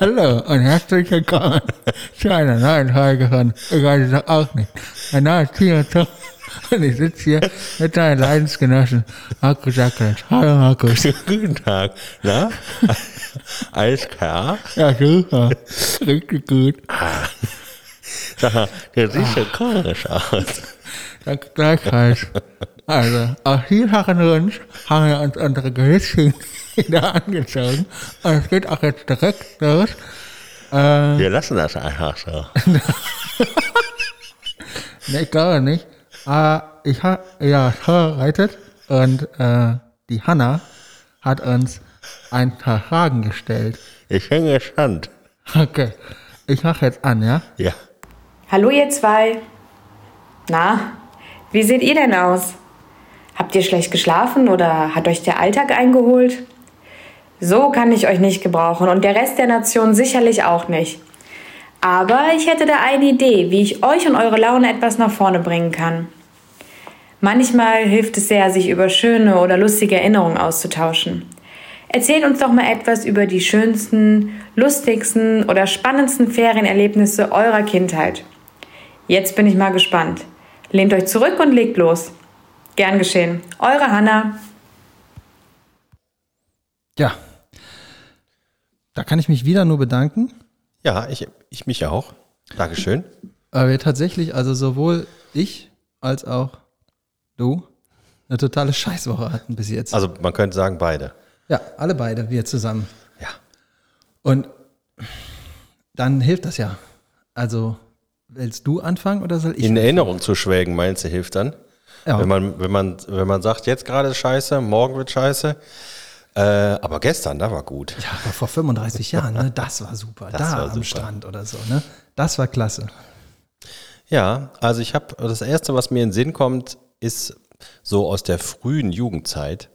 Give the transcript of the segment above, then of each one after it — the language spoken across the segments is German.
Hallo und herzlich willkommen zu einer neuen Folge von Ich weiß es auch nicht. Mein Name ist Tino Tuch und ich sitze hier mit meinem Leidensgenossen Markus Sackert. Hallo Markus. Guten Tag. Na? Alles klar? Ja, super. Richtig gut. Sag mal, der sieht schon komisch aus. Danke gleichfalls. Also, auf vierfachen Wunsch haben wir uns unsere Gehirnchen wieder angezogen. Und es geht auch jetzt direkt los. Äh, Wir lassen das einfach so. ne, ich glaube nicht. Aber ich habe ja vorbereitet und äh, die Hanna hat uns ein paar Fragen gestellt. Ich bin gespannt. Okay, ich mache jetzt an, ja? Ja. Hallo ihr zwei. Na, wie seht ihr denn aus? Habt ihr schlecht geschlafen oder hat euch der Alltag eingeholt? So kann ich euch nicht gebrauchen und der Rest der Nation sicherlich auch nicht. Aber ich hätte da eine Idee, wie ich euch und eure Laune etwas nach vorne bringen kann. Manchmal hilft es sehr, sich über schöne oder lustige Erinnerungen auszutauschen. Erzählt uns doch mal etwas über die schönsten, lustigsten oder spannendsten Ferienerlebnisse eurer Kindheit. Jetzt bin ich mal gespannt. Lehnt euch zurück und legt los. Gern geschehen. Eure Hanna. Ja. Da kann ich mich wieder nur bedanken, Ja, ich, ich mich auch. Dankeschön. wir tatsächlich, also sowohl ich als auch du, eine totale Scheißwoche hatten bis jetzt. Also man könnte sagen beide. ja, alle beide, wir zusammen. Ja. Und dann hilft das ja. Also, willst du anfangen oder soll ich? In Erinnerung zu schwelgen, meinst du, hilft dann? Ja. Wenn, man, wenn, man, wenn man sagt, jetzt gerade ist scheiße, morgen wird scheiße. Äh, aber gestern, da war gut. ja, vor 35 Jahren, ne? Das war super. Das da war am super. Strand oder so, ne? Das war klasse. Ja, also ich habe, das Erste, was mir in den Sinn kommt, ist so aus der frühen Jugendzeit.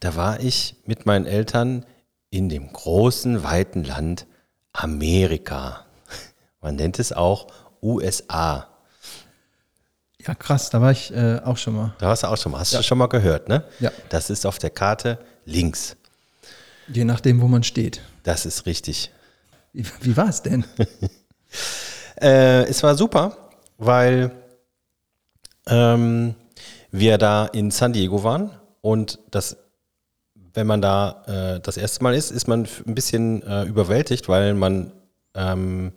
Da war ich mit meinen Eltern in dem großen, weiten Land Amerika. Man nennt es auch USA. Ja, krass, da war ich äh, auch schon mal. Da hast du auch schon mal, hast du schon mal gehört, ne? Ja. Das ist auf der Karte links. Je nachdem, wo man steht. Das ist richtig. Wie, wie war es denn? Äh, es war super, weil ähm, wir da in San Diego waren und das, wenn man da äh, das erste Mal ist, ist man ein bisschen äh, überwältigt, weil man ähm,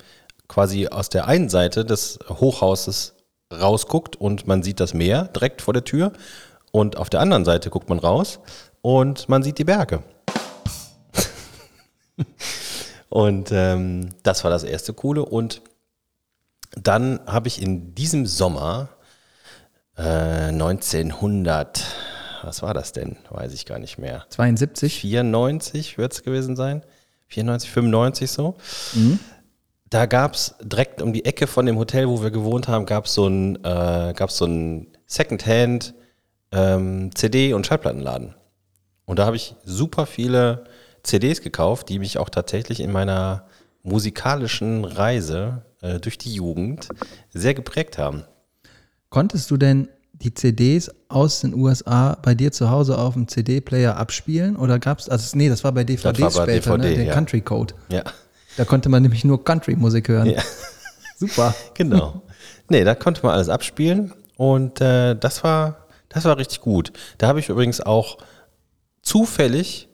quasi aus der einen Seite des Hochhauses rausguckt und man sieht das Meer direkt vor der Tür und auf der anderen Seite guckt man raus und man sieht die Berge. und ähm, das war das erste Coole und dann habe ich in diesem Sommer äh, 1900, was war das denn? Weiß ich gar nicht mehr. 72? 94 wird es gewesen sein. 94, 95 so. Da gab es direkt um die Ecke von dem Hotel, wo wir gewohnt haben, gab es so ein, äh, gab's so ein Secondhand ähm, CD- und Schallplattenladen. Und da habe ich super viele CDs gekauft, die mich auch tatsächlich in meiner musikalischen Reise äh, durch die Jugend sehr geprägt haben. Konntest du denn die CDs aus den USA bei dir zu Hause auf dem CD-Player abspielen? Oder gab es, also nee, das war bei DVDs Das war bei später, ne? DVD, der ja. Country Code. Ja, Da konnte man nämlich nur Country-Musik hören. Ja. Super. genau. Nee, da konnte man alles abspielen und äh, das war das war richtig gut. Da habe ich übrigens auch zufällig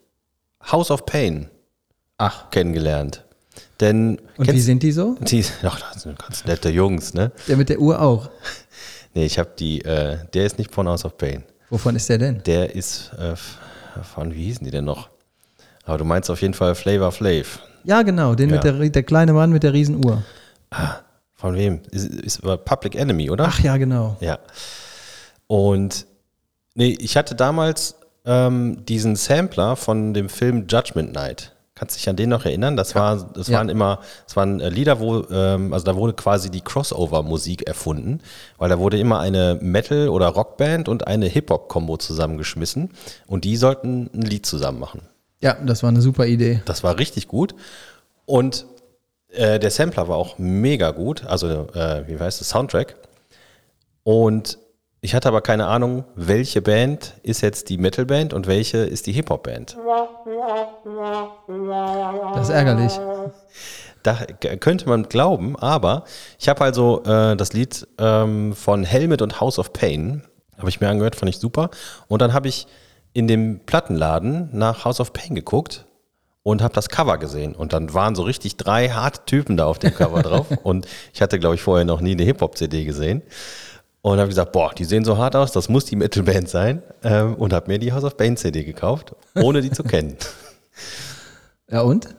House of Pain Ach. kennengelernt. Denn Und wie sind die so? die? Ach, das sind ganz nette Jungs, ne? Der mit der Uhr auch. Nee, ich habe die. Äh, der ist nicht von House of Pain. Wovon ist der denn? Der ist äh, von wie hießen die denn noch? Aber du meinst auf jeden Fall Flavor Flav. Ja, genau, den Ja. mit der, der kleine Mann mit der Riesenuhr. Von wem? Ist, ist Public Enemy, oder? Ach ja, genau. Ja. Und nee, ich hatte damals ähm, diesen Sampler von dem Film Judgment Night. Kannst du dich an den noch erinnern? Das, war, das Ja. waren immer, das waren äh, Lieder, wo, ähm, also da wurde quasi die Crossover-Musik erfunden, weil da wurde immer eine Metal- oder Rockband und eine Hip-Hop-Kombo zusammengeschmissen und die sollten ein Lied zusammen machen. Ja, das war eine super Idee. Das war richtig gut. Und äh, der Sampler war auch mega gut, also äh, wie heißt das, Soundtrack. Und ich hatte aber keine Ahnung, welche Band ist jetzt die Metal-Band und welche ist die Hip-Hop-Band. Das ist ärgerlich. Da könnte man glauben, aber ich habe also äh, das Lied ähm, von Helmet und House of Pain, habe ich mir angehört, fand ich super. Und dann habe ich in dem Plattenladen nach House of Pain geguckt und habe das Cover gesehen. Und dann waren so richtig drei harte Typen da auf dem Cover drauf. Und ich hatte, glaube ich, vorher noch nie eine Hip-Hop-CD gesehen. Und habe gesagt, boah, die sehen so hart aus, das muss die Metal-Band sein. Ähm, und habe mir die House of Pain CD gekauft, ohne die zu kennen. Ja, und?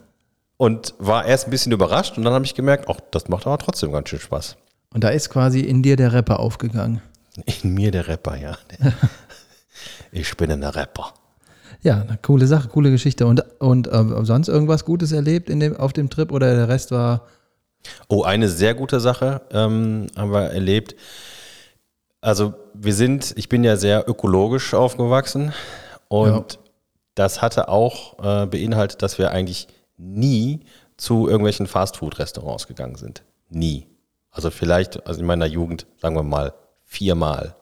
Und war erst ein bisschen überrascht und dann habe ich gemerkt, ach, das macht aber trotzdem ganz schön Spaß. Und da ist quasi in dir der Rapper aufgegangen. In mir der Rapper, ja. Ich bin ein Rapper. Ja, eine coole Sache, coole Geschichte. Und, und äh, sonst irgendwas Gutes erlebt in dem, auf dem Trip oder der Rest war. Oh, eine sehr gute Sache ähm, haben wir erlebt. Also wir sind, ich bin ja sehr ökologisch aufgewachsen und Ja. das hatte auch äh, beinhaltet, dass wir eigentlich nie zu irgendwelchen Fastfood-Restaurants gegangen sind. Nie. Also vielleicht, also in meiner Jugend, sagen wir mal, viermal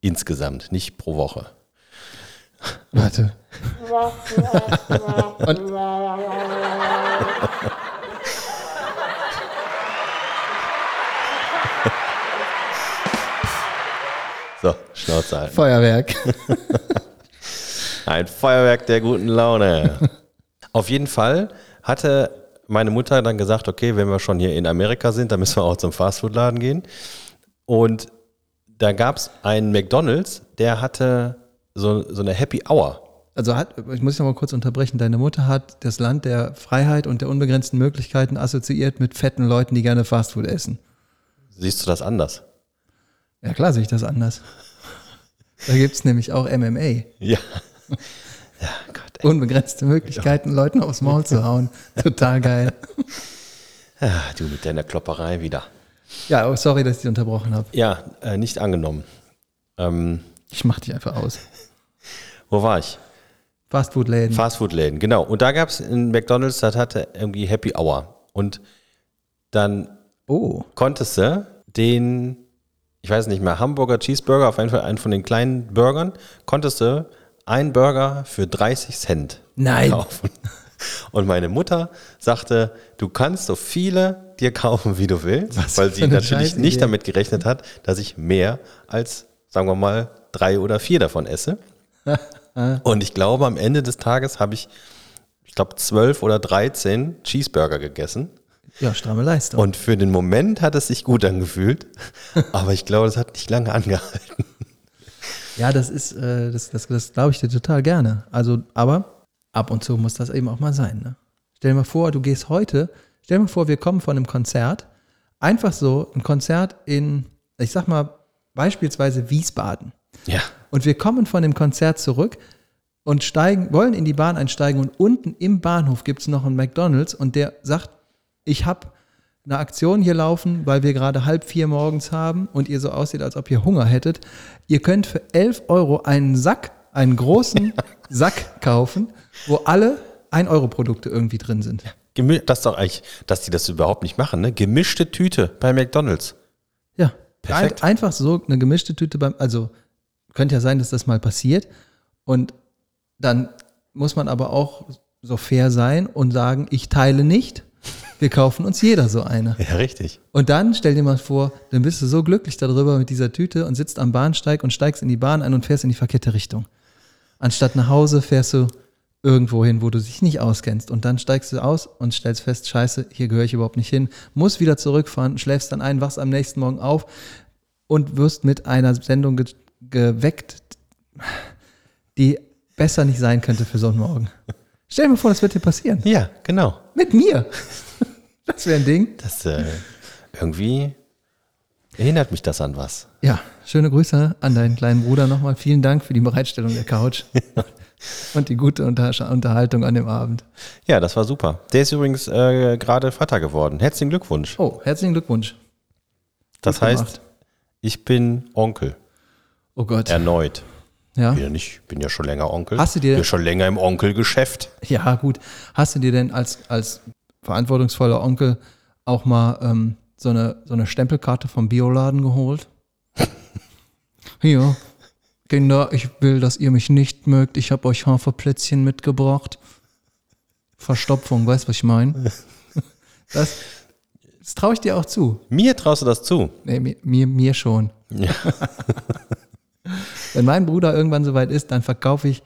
insgesamt, nicht pro Woche. Warte. Und, Schnauze halten. Feuerwerk. Ein Feuerwerk der guten Laune. Auf jeden Fall hatte meine Mutter dann gesagt, okay, wenn wir schon hier in Amerika sind, dann müssen wir auch zum Fastfood-Laden gehen. Und da gab es einen McDonald's, der hatte so, so eine Happy Hour. Also hat, ich muss noch mal kurz unterbrechen, deine Mutter hat das Land der Freiheit und der unbegrenzten Möglichkeiten assoziiert mit fetten Leuten, die gerne Fastfood essen. Siehst du das anders? Ja klar sehe ich das anders. Da gibt es nämlich auch MMA. Ja. Ja, Gott. Unbegrenzte Möglichkeiten, Leuten aufs Maul zu hauen. Total geil. Ah, du mit deiner Klopperei wieder. Ja, oh, sorry, dass ich dich unterbrochen habe. Ja, äh, nicht angenommen. Ähm, Ich mach dich einfach aus. wo war ich? Fastfood-Läden. Fastfood-Läden, genau. Und da gab es in McDonald's, das hatte irgendwie Happy Hour. Und dann oh, konntest du den, ich weiß nicht mehr, Hamburger Cheeseburger, auf jeden Fall einen von den kleinen Burgern, konntest du einen Burger für 30 Cent Nein. kaufen. Und meine Mutter sagte, du kannst so viele dir kaufen, wie du willst, Was weil sie natürlich nicht damit gerechnet hat, dass ich mehr als, sagen wir mal, drei oder vier davon esse. Und ich glaube, am Ende des Tages habe ich, ich glaube, zwölf oder 13 Cheeseburger gegessen. Ja, stramme Leistung. Und für den Moment hat es sich gut angefühlt, aber ich glaube, das hat nicht lange angehalten. ja, das ist, äh, das, das, das glaube ich dir total gerne. Also, aber ab und zu muss das eben auch mal sein. Ne? Stell dir mal vor, du gehst heute, stell dir mal vor, wir kommen von einem Konzert, einfach so ein Konzert in, ich sag mal, beispielsweise Wiesbaden. Ja. Und wir kommen von dem Konzert zurück und steigen, wollen in die Bahn einsteigen und unten im Bahnhof gibt es noch einen McDonalds und der sagt, ich habe eine Aktion hier laufen, weil wir gerade halb vier morgens haben und ihr so aussieht, als ob ihr Hunger hättet. Ihr könnt für 11 Euro einen Sack, einen großen Sack kaufen, wo alle 1-Euro-Produkte irgendwie drin sind. Das ist doch eigentlich, dass die das überhaupt nicht machen, ne? Gemischte Tüte bei McDonalds. Ja, Perfekt. Ein, einfach so eine gemischte Tüte beim, also könnte ja sein, dass das mal passiert und dann muss man aber auch so fair sein und sagen, ich teile nicht, wir kaufen uns jeder so eine. Ja, richtig. Und dann stell dir mal vor, dann bist du so glücklich darüber mit dieser Tüte und sitzt am Bahnsteig und steigst in die Bahn ein und fährst in die verkehrte Richtung. Anstatt nach Hause fährst du irgendwo hin, wo du dich nicht auskennst. Und dann steigst du aus und stellst fest, scheiße, hier gehöre ich überhaupt nicht hin. Musst wieder zurückfahren, schläfst dann ein, wachst am nächsten Morgen auf und wirst mit einer Sendung ge geweckt, die besser nicht sein könnte für so einen Morgen. Stell dir mal vor, das wird dir passieren. Ja, genau. Mit mir. Das wäre ein Ding. Das äh, irgendwie erinnert mich das an was. Ja, schöne Grüße an deinen kleinen Bruder nochmal. Vielen Dank für die Bereitstellung der Couch und die gute Unter Unterhaltung an dem Abend. Ja, das war super. Der ist übrigens äh, gerade Vater geworden. Herzlichen Glückwunsch. Oh, herzlichen Glückwunsch. Das gut heißt, gemacht. ich bin Onkel. Oh Gott. Erneut. Ja. Bin ja nicht, bin ja schon länger Onkel. Hast du dir- Bin schon länger im Onkelgeschäft. ja, gut. Hast du dir denn als, als verantwortungsvoller Onkel auch mal ähm, so, eine, so eine Stempelkarte vom Bioladen geholt? Hier, Kinder, ich will, dass ihr mich nicht mögt. Ich habe euch Haferplätzchen mitgebracht. Verstopfung, weißt du, was ich meine? Das, das traue ich dir auch zu. Mir traust du das zu. Nee, mir, mir, mir schon. Ja. Wenn mein Bruder irgendwann soweit ist, dann verkaufe ich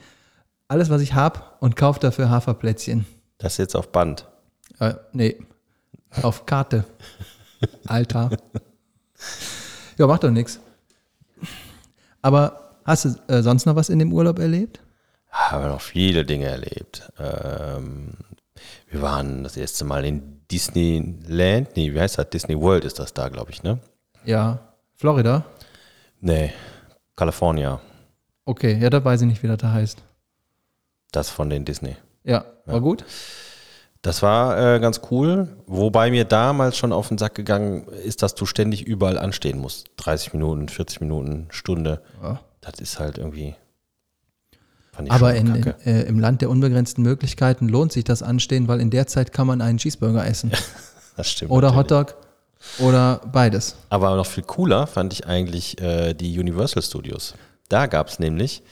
alles, was ich habe und kaufe dafür Haferplätzchen. Das jetzt auf Band. Äh, nee, auf Karte. Alter. Ja, macht doch nichts. Aber hast du äh, sonst noch was in dem Urlaub erlebt? Haben wir noch viele Dinge erlebt. Ähm, wir waren das erste Mal in Disneyland. Nee, wie heißt das? Disney World ist das da, glaube ich, ne? Ja. Florida? Nee, California. Okay, ja, da weiß ich nicht, wie das da heißt. Das von den Disney. Ja, war gut? Das war äh, ganz cool, wobei mir damals schon auf den Sack gegangen ist, dass du ständig überall anstehen musst. 30 Minuten, 40 Minuten, Stunde. Ja. Das ist halt irgendwie. Fand ich Aber in, in, äh, im Land der unbegrenzten Möglichkeiten lohnt sich das Anstehen, weil in der Zeit kann man einen Cheeseburger essen. das stimmt. Oder natürlich. Hotdog oder beides. Aber noch viel cooler fand ich eigentlich äh, die Universal Studios. Da gab es nämlich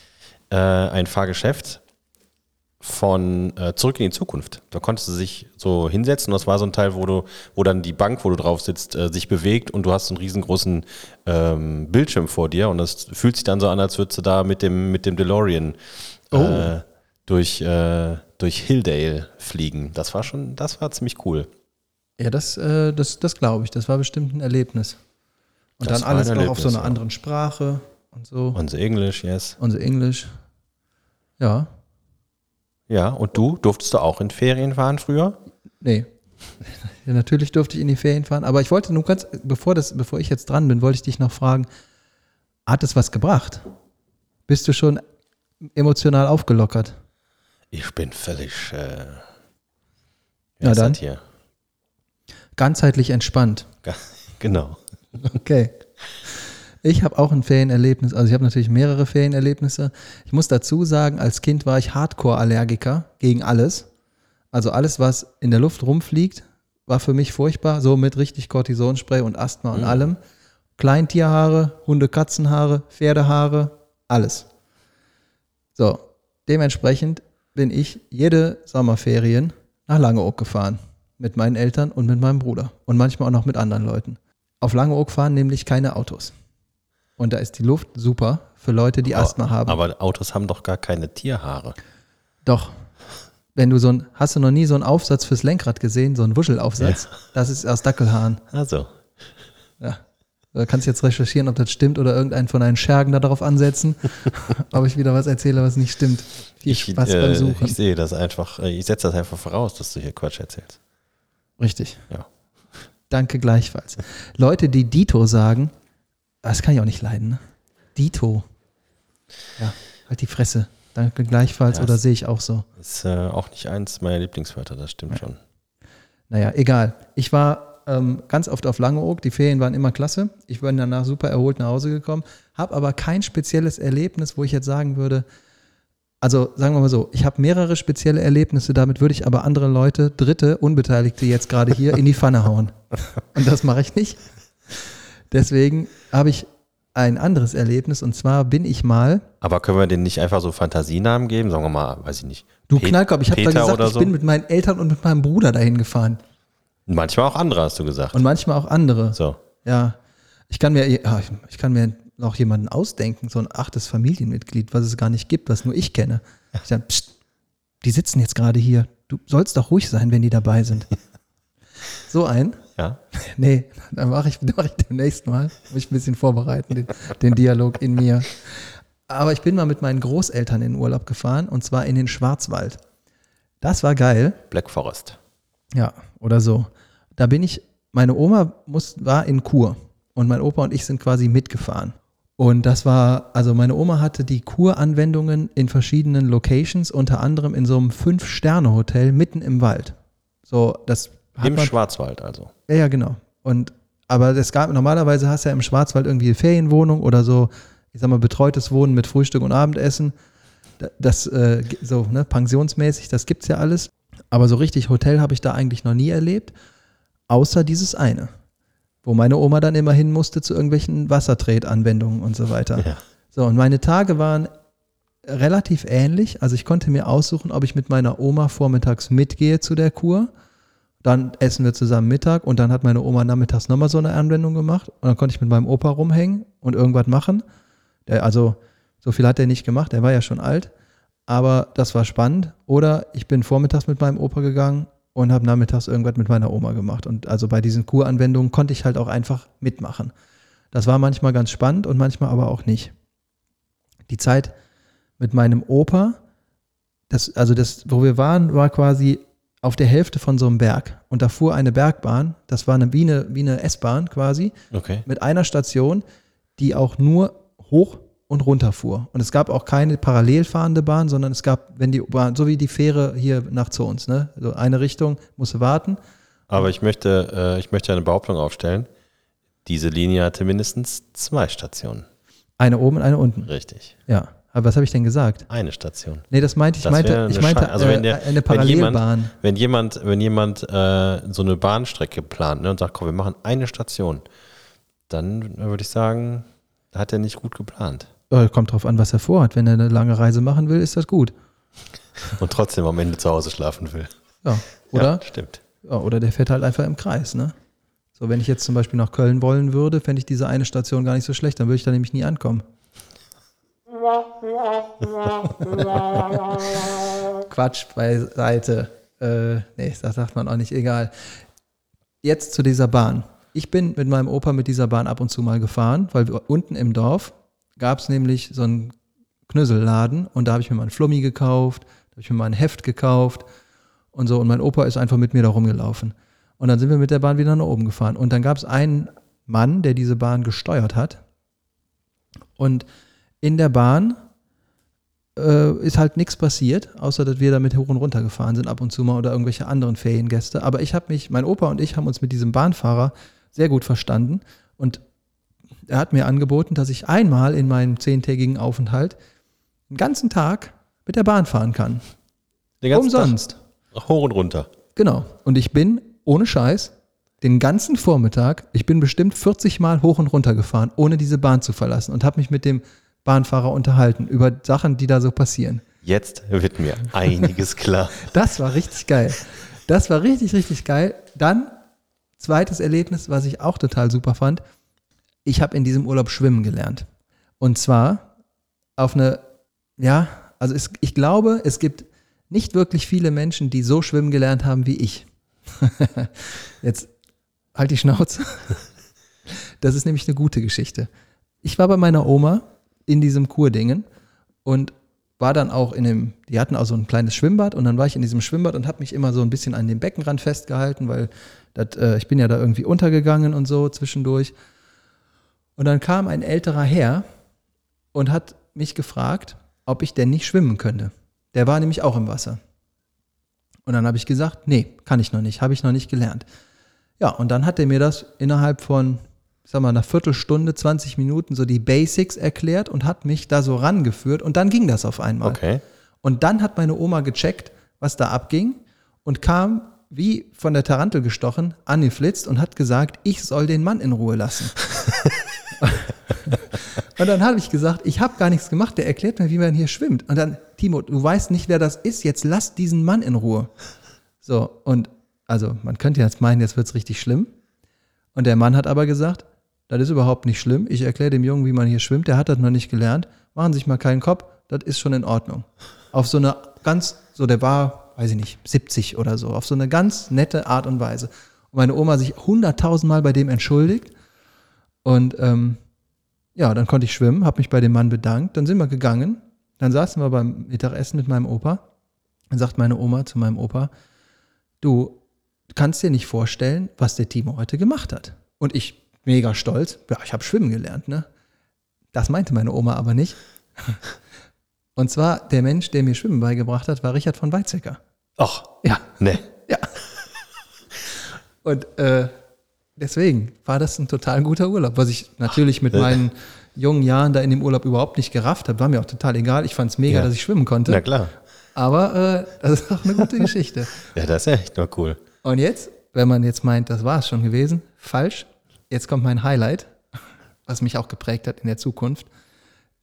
äh, ein Fahrgeschäft von äh, Zurück in die Zukunft. Da konntest du sich so hinsetzen und das war so ein Teil, wo du, wo dann die Bank, wo du drauf sitzt, äh, sich bewegt und du hast so einen riesengroßen ähm, Bildschirm vor dir und das fühlt sich dann so an, als würdest du da mit dem, mit dem DeLorean äh, durch, äh, durch Hilldale fliegen. Das war schon, das war ziemlich cool. Ja, das, äh, das, das glaube ich. Das war bestimmt ein Erlebnis. Und Das dann alles noch auf so einer ja. anderen Sprache und so. Unser Englisch, yes. Unser Englisch. Ja, Ja, und du durftest du auch in Ferien fahren früher? nee. Ja, natürlich durfte ich in die Ferien fahren, aber ich wollte nur ganz, bevor, das, bevor ich jetzt dran bin, wollte ich dich noch fragen, hat es was gebracht? Bist du schon emotional aufgelockert? Ich bin völlig. Äh, Na dann. hier? Ganzheitlich entspannt. Genau. Okay. Ich habe auch ein Ferienerlebnis, also ich habe natürlich mehrere Ferienerlebnisse. Ich muss dazu sagen, als Kind war ich Hardcore-Allergiker gegen alles. Also alles, was in der Luft rumfliegt, war für mich furchtbar. So mit richtig Cortisonspray und Asthma und allem. Kleintierhaare, Hunde, Katzenhaare, Pferdehaare, alles. So, dementsprechend bin ich jede Sommerferien nach Langeoog gefahren. Mit meinen Eltern und mit meinem Bruder. Und manchmal auch noch mit anderen Leuten. Auf Langeoog fahren nämlich keine Autos. Und da ist die Luft super für Leute, die Asthma haben. Aber Autos haben doch gar keine Tierhaare. Doch. Wenn du so ein, hast du noch nie so einen Aufsatz fürs Lenkrad gesehen, so einen Wuschelaufsatz? Das ist aus Dackelhaaren. Also, Ja. Da kannst du jetzt recherchieren, ob das stimmt oder irgendeinen von deinen Schergen da darauf ansetzen, ob ich wieder was erzähle, was nicht stimmt. Viel ich, Spaß beim äh, Suchen. ich sehe das einfach, äh, ich setze das einfach voraus, dass du hier Quatsch erzählst. Richtig. Ja. Danke gleichfalls. Leute, die Dito sagen, das kann ich auch nicht leiden. Ne? Dito. Ja, halt die Fresse. Danke gleichfalls Ja, oder sehe ich auch so. Ist äh, auch nicht eins meiner Lieblingswörter, das stimmt schon. Naja, egal. Ich war ähm, ganz oft auf Langeoog. Die Ferien waren immer klasse. Ich bin danach super erholt nach Hause gekommen, habe aber kein spezielles Erlebnis, wo ich jetzt sagen würde, also sagen wir mal so, ich habe mehrere spezielle Erlebnisse, damit würde ich aber andere Leute, Dritte, Unbeteiligte jetzt gerade hier in die Pfanne hauen. Und das mache ich nicht. Deswegen habe ich ein anderes Erlebnis und zwar bin ich mal, Aber können wir denen nicht einfach so Fantasienamen geben? Sagen wir mal, weiß ich nicht. du Pe- Knallkopf, ich habe da gesagt, ich so? bin mit meinen Eltern und mit meinem Bruder dahin gefahren. Manchmal auch andere, hast du gesagt. Und manchmal auch andere. so. Ja, ich kann mir, ich kann mir noch jemanden ausdenken, so ein achtes Familienmitglied, was es gar nicht gibt, was nur ich kenne. Ich sage, pst, die sitzen jetzt gerade hier. Du sollst doch ruhig sein, wenn die dabei sind. So ein? Ja. Nee, dann mache ich, mach ich demnächst mal. Muss ich ein bisschen vorbereiten, den, den Dialog in mir. Aber ich bin mal mit meinen Großeltern in den Urlaub gefahren und zwar in den Schwarzwald. Das war geil. Black Forest. Ja, oder so. Da bin ich, meine Oma muss, war in Kur und mein Opa und ich sind quasi mitgefahren. Und das war, also meine Oma hatte die Kuranwendungen in verschiedenen Locations, unter anderem in so einem Fünf-Sterne-Hotel mitten im Wald. So, das Im man, Schwarzwald also. ja, ja, genau. Und aber es gab normalerweise hast du ja im Schwarzwald irgendwie Ferienwohnung oder so, ich sag mal, betreutes Wohnen mit Frühstück und Abendessen. Da- Das äh, so, ne, pensionsmäßig, das gibt's ja alles. Aber so richtig Hotel habe ich da eigentlich noch nie erlebt, außer dieses eine, wo meine Oma dann immer hin musste zu irgendwelchen Wassertretanwendungen und so weiter. Ja. So, und meine Tage waren relativ ähnlich. Also ich konnte mir aussuchen, ob ich mit meiner Oma vormittags mitgehe zu der Kur Dann essen wir zusammen Mittag und dann hat meine Oma nachmittags nochmal so eine Anwendung gemacht und dann konnte ich mit meinem Opa rumhängen und irgendwas machen. Der, also so viel hat er nicht gemacht, er war ja schon alt, aber das war spannend. Oder ich bin vormittags mit meinem Opa gegangen und habe nachmittags irgendwas mit meiner Oma gemacht. Und also bei diesen Kuranwendungen konnte ich halt auch einfach mitmachen. Das war manchmal ganz spannend und manchmal aber auch nicht. Die Zeit mit meinem Opa, das, also das, wo wir waren, war quasi auf der Hälfte von so einem Berg. Und da fuhr eine Bergbahn, das war eine, wie eine, wie eine S-Bahn quasi, Okay. mit einer Station, die auch nur hoch und runter fuhr. Und es gab auch keine parallel fahrende Bahn, sondern es gab, wenn die Bahn, so wie die Fähre hier nach zu uns, ne? Also eine Richtung, musste warten. Aber ich möchte, äh, ich möchte eine Behauptung aufstellen. Diese Linie hatte mindestens zwei Stationen. Eine oben und eine unten. Richtig. Ja. Aber was habe ich denn gesagt? Eine Station. Nee, das meinte ich, Das meinte, ich eine meinte Schein- also wenn der- äh, eine wenn jemand- Parallelbahn. Wenn jemand, wenn jemand äh, so eine Bahnstrecke plant ne, und sagt, komm, wir machen eine Station, dann würde ich sagen, hat er nicht gut geplant. Äh, kommt drauf an, was er vorhat. Wenn er eine lange Reise machen will, ist das gut. Und trotzdem am Ende zu Hause schlafen will. Ja. Oder? Ja, stimmt. Ja, oder der fährt halt einfach im Kreis, ne? So, wenn ich jetzt zum Beispiel nach Köln wollen würde, fände ich diese eine Station gar nicht so schlecht, dann würde ich da nämlich nie ankommen. Quatsch beiseite. Äh, nee, das sagt man auch nicht, egal. Jetzt zu dieser Bahn. Ich bin mit meinem Opa mit dieser Bahn ab und zu mal gefahren, weil wir unten im Dorf gab es nämlich so einen Knüsselladen und da habe ich mir mal einen Flummi gekauft, da habe ich mir mal ein Heft gekauft und so. Und mein Opa ist einfach mit mir da rumgelaufen. Und dann sind wir mit der Bahn wieder nach oben gefahren. Und dann gab es einen Mann, der diese Bahn gesteuert hat. Und in der Bahn äh, ist halt nichts passiert, außer dass wir damit hoch und runter gefahren sind, ab und zu mal oder irgendwelche anderen Feriengäste. Aber ich habe mich, mein Opa und ich haben uns mit diesem Bahnfahrer sehr gut verstanden. Und er hat mir angeboten, dass ich einmal in meinem zehntägigen Aufenthalt einen ganzen Tag mit der Bahn fahren kann. Den Umsonst. Tag hoch und runter. Genau. Und ich bin ohne Scheiß den ganzen Vormittag, ich bin bestimmt 40 Mal hoch und runter gefahren, ohne diese Bahn zu verlassen und habe mich mit dem Bahnfahrer unterhalten über Sachen, die da so passieren. Jetzt wird mir einiges klar. Das war richtig geil. Das war richtig, richtig geil. Dann, zweites Erlebnis, was ich auch total super fand. Ich habe in diesem Urlaub schwimmen gelernt. Und zwar auf eine, ja, also es, ich glaube, es gibt nicht wirklich viele Menschen, die so schwimmen gelernt haben wie ich. Jetzt halt die Schnauze. Das ist nämlich eine gute Geschichte. Ich war bei meiner Oma in diesem Kurdingen und war dann auch in dem, die hatten auch so ein kleines Schwimmbad und dann war ich in diesem Schwimmbad und habe mich immer so ein bisschen an dem Beckenrand festgehalten, weil das, äh, ich bin ja da irgendwie untergegangen und so zwischendurch. Und dann kam ein älterer Herr und hat mich gefragt, ob ich denn nicht schwimmen könnte. Der war nämlich auch im Wasser. Und dann habe ich gesagt, nee, kann ich noch nicht, habe ich noch nicht gelernt. Ja, und dann hat er mir das innerhalb von, sag mal, einer Viertelstunde, 20 Minuten so die Basics erklärt und hat mich da so rangeführt und dann ging das auf einmal. Okay. Und dann hat meine Oma gecheckt, was da abging und kam wie von der Tarantel gestochen, angeflitzt und hat gesagt, ich soll den Mann in Ruhe lassen. und dann habe ich gesagt, ich habe gar nichts gemacht, der erklärt mir, wie man hier schwimmt. Und dann, Timo, du weißt nicht, wer das ist, jetzt lass diesen Mann in Ruhe. So, und also man könnte jetzt meinen, jetzt wird's richtig schlimm. Und der Mann hat aber gesagt, das ist überhaupt nicht schlimm. Ich erkläre dem Jungen, wie man hier schwimmt. Der hat das noch nicht gelernt. Machen Sie sich mal keinen Kopf. Das ist schon in Ordnung. Auf so eine ganz, so der war, weiß ich nicht, 70 oder so. Auf so eine ganz nette Art und Weise. Und meine Oma sich hunderttausendmal bei dem entschuldigt. Und ähm, ja, dann konnte ich schwimmen, habe mich bei dem Mann bedankt. Dann sind wir gegangen. Dann saßen wir beim Mittagessen mit meinem Opa. Dann sagt meine Oma zu meinem Opa, du kannst dir nicht vorstellen, was der Timo heute gemacht hat. Und ich, mega stolz, ja, ich habe schwimmen gelernt, ne? Das meinte meine Oma aber nicht. Und zwar, der Mensch, der mir Schwimmen beigebracht hat, war Richard von Weizsäcker. Ach, Ja, ne. ja. Und äh, deswegen war das ein total guter Urlaub, was ich natürlich mit meinen jungen Jahren da in dem Urlaub überhaupt nicht gerafft habe. War mir auch total egal. Ich fand es mega, Ja. dass ich schwimmen konnte. Na klar. Aber äh, das ist auch eine gute Geschichte. Ja, das ist echt nur cool. Und jetzt, wenn man jetzt meint, das war es schon gewesen, falsch. Jetzt kommt mein Highlight, was mich auch geprägt hat in der Zukunft.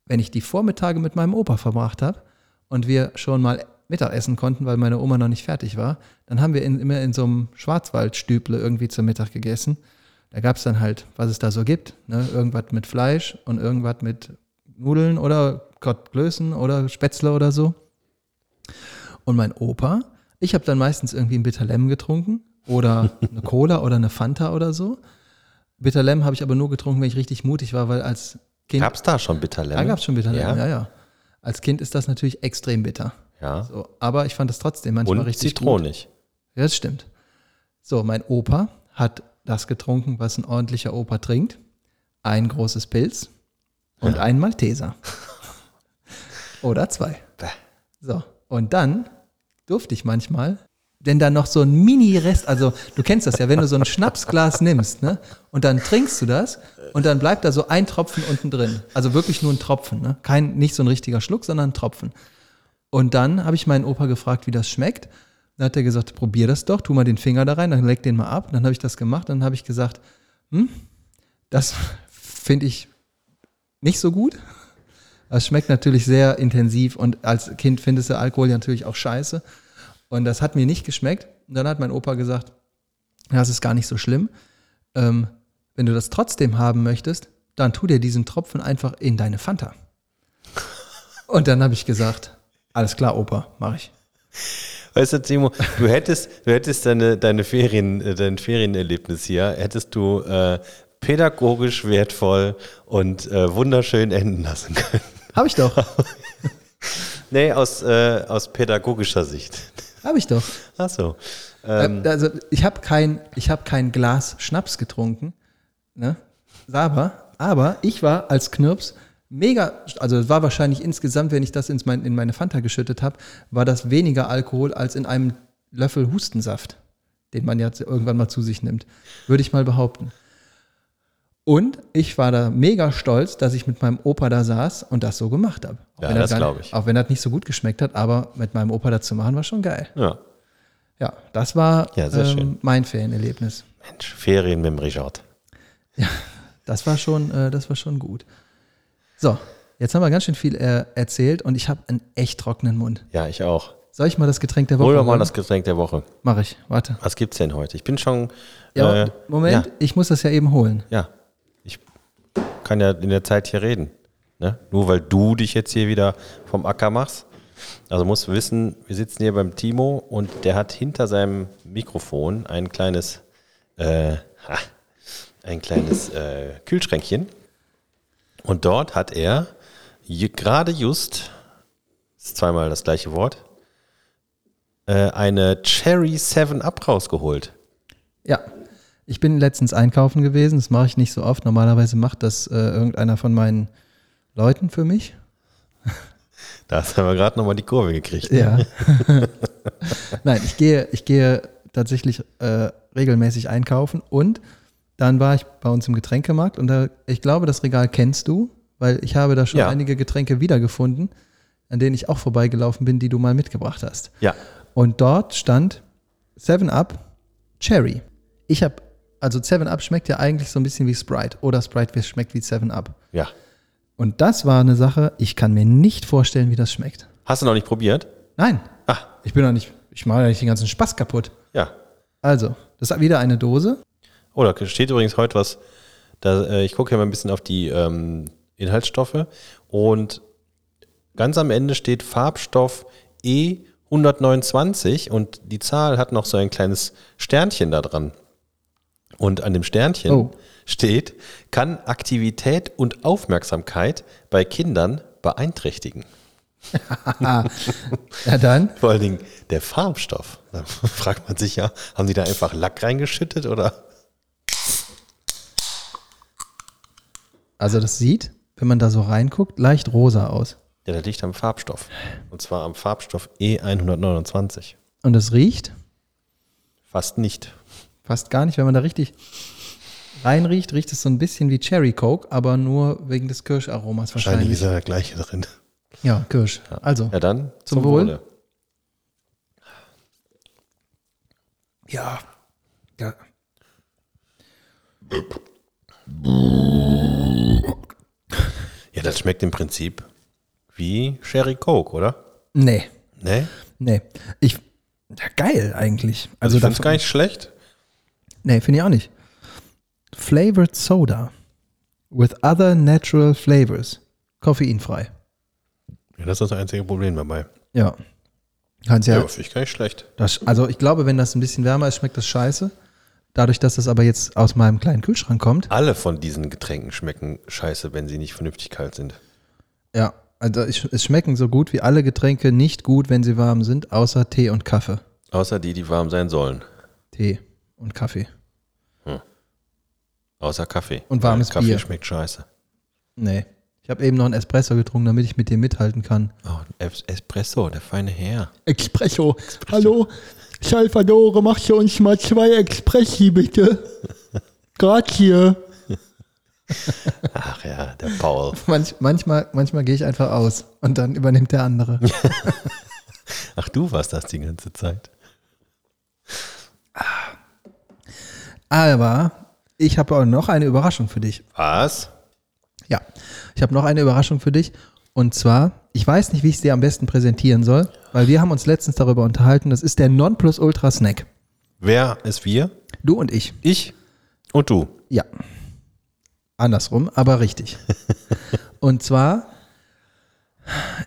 Wenn ich die Vormittage mit meinem Opa verbracht habe und wir schon mal Mittagessen konnten, weil meine Oma noch nicht fertig war, dann haben wir in, immer in so einem Schwarzwaldstüble irgendwie zum Mittag gegessen. Da gab es dann halt, was es da so gibt. Ne? Irgendwas mit Fleisch und irgendwas mit Nudeln oder Kottklößen oder Spätzle oder so. Und mein Opa, ich habe dann meistens irgendwie ein Bitterlem getrunken oder eine Cola oder eine Fanta oder so. Bitterlem habe ich aber nur getrunken, wenn ich richtig mutig war, weil als Kind. Gab es da schon Bitterlemon? Da gab es schon Bitterlem, Ja. ja. ja, Als Kind ist das natürlich extrem bitter. Ja. So, aber ich fand das trotzdem manchmal Und richtig gut. zitronig. Ja, das stimmt. So, mein Opa hat das getrunken, was ein ordentlicher Opa trinkt. Ein großes Pilz und ein Malteser. Oder zwei. So, und dann durfte ich manchmal, denn da noch so ein Mini-Rest, also du kennst das ja, wenn du so ein Schnapsglas nimmst, ne, und dann trinkst du das und dann bleibt da so ein Tropfen unten drin. Also wirklich nur ein Tropfen, ne? Kein, nicht so ein richtiger Schluck, sondern ein Tropfen. Und dann habe ich meinen Opa gefragt, wie das schmeckt. Dann hat er gesagt, probier das doch, tu mal den Finger da rein, dann leck den mal ab. Dann habe ich das gemacht, dann habe ich gesagt, hm, das finde ich nicht so gut. Es schmeckt natürlich sehr intensiv und als Kind findest du Alkohol ja natürlich auch scheiße. Und das hat mir nicht geschmeckt. Und dann hat mein Opa gesagt, das ist gar nicht so schlimm. Ähm, wenn du das trotzdem haben möchtest, dann tu dir diesen Tropfen einfach in deine Fanta. Und dann habe ich gesagt, alles klar, Opa, mache ich. Weißt du, Timo, du hättest, du hättest deine, deine Ferien, äh, dein Ferienerlebnis hier, hättest du äh, pädagogisch wertvoll und äh, wunderschön enden lassen können. Habe ich doch, Nee, aus, äh, aus pädagogischer Sicht. Habe ich doch. Ach so. Ähm, also ich habe kein, ich habe kein Glas Schnaps getrunken, ne? Aber, aber ich war als Knirps mega, also es war wahrscheinlich insgesamt, wenn ich das ins mein, in meine Fanta geschüttet habe, war das weniger Alkohol als in einem Löffel Hustensaft, den man ja irgendwann mal zu sich nimmt, würde ich mal behaupten. Und ich war da mega stolz, dass ich mit meinem Opa da saß und das so gemacht habe. Auch Ja, wenn das gar- glaub ich. Auch wenn das nicht so gut geschmeckt hat, aber mit meinem Opa das zu machen, war schon geil. Ja. Ja, das war Ja, sehr ähm, schön. mein Ferienerlebnis. Mensch, Ferien mit dem Richard. Das war schon, äh, das war schon gut. So, jetzt haben wir ganz schön viel äh, erzählt und ich habe einen echt trockenen Mund. Ja, ich auch. Soll ich mal das Getränk der Woche Hol doch mal holen? das Getränk der Woche. Mach ich. Warte. Was gibt's denn heute? Ich bin schon. Ja, äh, Moment, Ja, ich muss das ja eben holen. ja. Ich kann ja in der Zeit hier reden. Ne? Nur weil du dich jetzt hier wieder vom Acker machst. Also musst du wissen, wir sitzen hier beim Timo und der hat hinter seinem Mikrofon ein kleines, äh, ha, ein kleines äh, Kühlschränkchen. Und dort hat er gerade just, ist zweimal das gleiche Wort, äh, eine Cherry 7 Up rausgeholt. Ja. Ich bin letztens einkaufen gewesen, das mache ich nicht so oft. Normalerweise macht das äh, irgendeiner von meinen Leuten für mich. Da haben wir gerade nochmal die Kurve gekriegt. Ja. Nein, ich gehe, ich gehe tatsächlich äh, regelmäßig einkaufen und dann war ich bei uns im Getränkemarkt und da, ich glaube, das Regal kennst du, weil ich habe da schon Ja. einige Getränke wiedergefunden, an denen ich auch vorbeigelaufen bin, die du mal mitgebracht hast. Ja. Und dort stand 7 Up Cherry. Ich habe, also 7 Up schmeckt ja eigentlich so ein bisschen wie Sprite oder Sprite schmeckt wie 7 Up. Ja. Und das war eine Sache, ich kann mir nicht vorstellen, wie das schmeckt. Hast du noch nicht probiert? Nein, Ah, ich bin doch nicht, ich mache ja nicht den ganzen Spaß kaputt. ja. Also, das ist wieder eine Dose. Oh, da steht übrigens heute was. Da, äh, ich gucke ja mal ein bisschen auf die ähm, Inhaltsstoffe und ganz am Ende steht Farbstoff E129 und die Zahl hat noch so ein kleines Sternchen da dran. Und an dem Sternchen Oh. steht, kann Aktivität und Aufmerksamkeit bei Kindern beeinträchtigen. Ja, dann. Vor allen Dingen der Farbstoff. Da fragt man sich ja, haben die da einfach Lack reingeschüttet oder? Also, das sieht, wenn man da so reinguckt, leicht rosa aus. Ja, der liegt am Farbstoff. Und zwar am Farbstoff E129. Und das riecht Fast nicht. Fast gar nicht. Wenn man da richtig reinriecht, riecht es so ein bisschen wie Cherry Coke, aber nur wegen des Kirscharomas Wahrscheinlich wahrscheinlich. ist ja der gleiche drin. Ja, Kirsch. Also, Ja, dann Zum Wohl. ja. ja. Ja, das schmeckt im Prinzip wie Sherry Coke, oder? Nee. Ne? Nee. Ich, ja, geil eigentlich. Also, Also, ich finde es gar nicht schlecht. Nee, finde ich auch nicht. Flavored Soda with other natural flavors. Koffeinfrei. Ja, das ist das einzige Problem dabei. Ja. Kannst Ja, ja. finde ich gar nicht schlecht. Das, also ich glaube, wenn das ein bisschen wärmer ist, schmeckt das scheiße. Dadurch, dass das aber jetzt aus meinem kleinen Kühlschrank kommt. Alle von diesen Getränken schmecken scheiße, wenn sie nicht vernünftig kalt sind. Ja. Also es es schmecken so gut wie alle Getränke nicht gut, wenn sie warm sind, außer Tee und Kaffee. Außer die, die warm sein sollen. Tee und Kaffee. Außer Kaffee. Und warmes Kaffee Bier. schmeckt scheiße. Nee. Ich habe eben noch einen Espresso getrunken, damit ich mit dir mithalten kann. Oh, ein Es- Espresso, der feine Herr. Espresso. Hallo, Salvadore, mach für uns mal zwei Expressi, bitte. Grazie. Ach ja, der Paul. Manch, manchmal manchmal gehe ich einfach aus und dann übernimmt der andere. Ach, du warst das die ganze Zeit. Aber ich habe auch noch eine Überraschung für dich. Was? Ja, ich habe noch eine Überraschung für dich. Und zwar, ich weiß nicht, wie ich es dir am besten präsentieren soll, weil wir haben uns letztens darüber unterhalten. Das ist der Nonplusultra Snack. Wer ist wir? Du und ich. Ich und du. Ja. Andersrum, aber richtig. und zwar,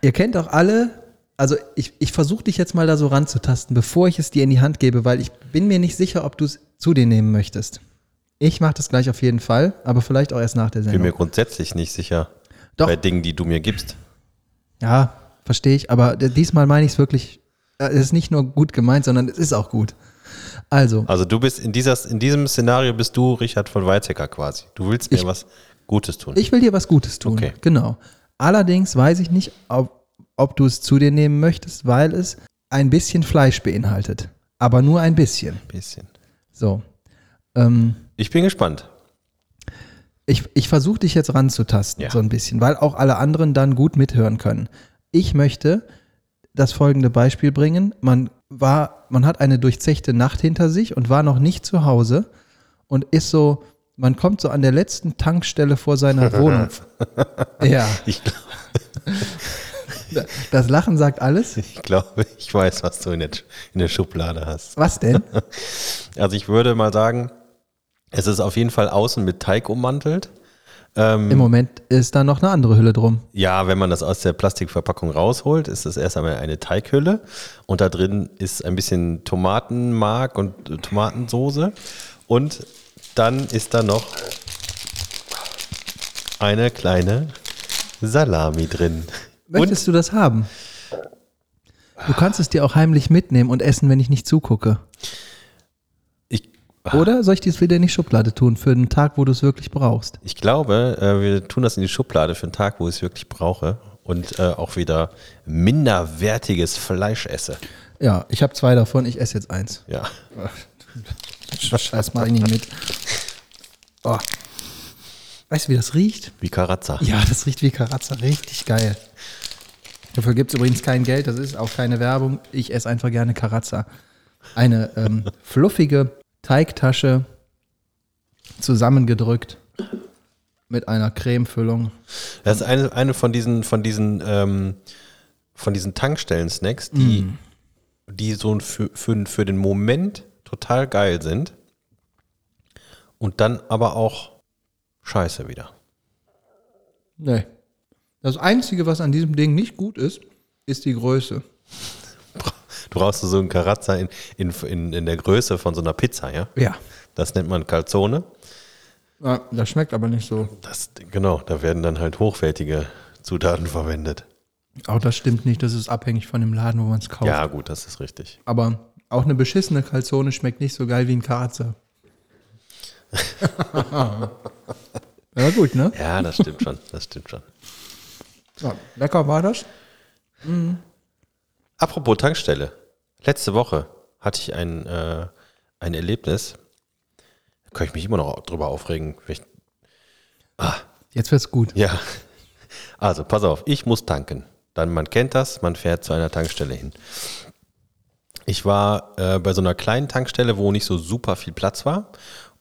ihr kennt auch alle, also ich, ich versuche dich jetzt mal da so ranzutasten, bevor ich es dir in die Hand gebe, weil ich bin mir nicht sicher, ob du es zu dir nehmen möchtest. Ich mache das gleich auf jeden Fall, aber vielleicht auch erst nach der Bin Sendung. mir grundsätzlich nicht sicher Doch. bei Dingen, die du mir gibst. Ja, verstehe ich, aber diesmal meine ich es wirklich, äh, es ist nicht nur gut gemeint, sondern es ist auch gut. Also, Also du bist in, dieser, in diesem Szenario bist du Richard von Weizsäcker quasi. Du willst mir Ich- was Gutes tun. ich will dir was Gutes tun. Okay. Genau. Allerdings weiß ich nicht, ob, ob du es zu dir nehmen möchtest, weil es ein bisschen Fleisch beinhaltet. Aber nur ein bisschen. bisschen. So. Ähm, Ich bin gespannt. ich ich versuche dich jetzt ranzutasten, Ja. so ein bisschen, weil auch alle anderen dann gut mithören können. Ich möchte das folgende Beispiel bringen. Man war, man hat eine durchzechte Nacht hinter sich und war noch nicht zu Hause und ist so, man kommt so an der letzten Tankstelle vor seiner Wohnung. ja, Ich, das Lachen sagt alles. ich glaube, ich weiß, was du in der, in der Schublade hast. Was denn? Also ich würde mal sagen, es ist auf jeden Fall außen mit Teig ummantelt. Ähm, Im Moment ist da noch eine andere Hülle drum. Ja, wenn man das aus der Plastikverpackung rausholt, ist das erst einmal eine Teighülle und da drin ist ein bisschen Tomatenmark und äh, Tomatensoße und dann ist da noch eine kleine Salami drin. Möchtest du das haben? Du kannst es dir auch heimlich mitnehmen und essen, wenn ich nicht zugucke. Ich, Oder soll ich dies wieder in die Schublade tun für einen Tag, wo du es wirklich brauchst? ich glaube, äh, wir tun das in die Schublade für einen Tag, wo ich es wirklich brauche und äh, auch wieder minderwertiges Fleisch esse. Ja, ich habe zwei davon, ich esse jetzt eins. Ja. Scheiß mach ich nicht mit. Oh. Weißt du, wie das riecht? Wie Karazza. Ja, das riecht wie Karazza, richtig geil. Dafür gibt es übrigens kein Geld, das ist auch keine Werbung. Ich esse einfach gerne Karazza. Eine ähm, fluffige Teigtasche, zusammengedrückt mit einer Cremefüllung. Das ist eine, eine von diesen, von diesen, ähm, von diesen Tankstellen-Snacks, die, Mm. die so für, für, für den Moment total geil sind und dann aber auch scheiße wieder. Nee. Das Einzige, was an diesem Ding nicht gut ist, ist die Größe. Du brauchst so einen Karazza in, in, in, in der Größe von so einer Pizza, ja? Ja. Das nennt man Calzone. ja das schmeckt aber nicht so. Das, genau, da werden dann halt hochwertige Zutaten verwendet. Auch das stimmt nicht, das ist abhängig von dem Laden, wo man es kauft. Ja, gut, das ist richtig. Aber auch eine beschissene Calzone schmeckt nicht so geil wie ein Karazza. ja, gut, ne? Ja, das stimmt schon, das stimmt schon. Ja, lecker war das. Apropos Tankstelle. Letzte Woche hatte ich ein, äh, ein Erlebnis. Da kann ich mich immer noch drüber aufregen. Ich, Jetzt wird's gut. ja. Also, pass auf, ich muss tanken. Dann, man kennt das, man fährt zu einer Tankstelle hin. Ich war äh, bei so einer kleinen Tankstelle, wo nicht so super viel Platz war.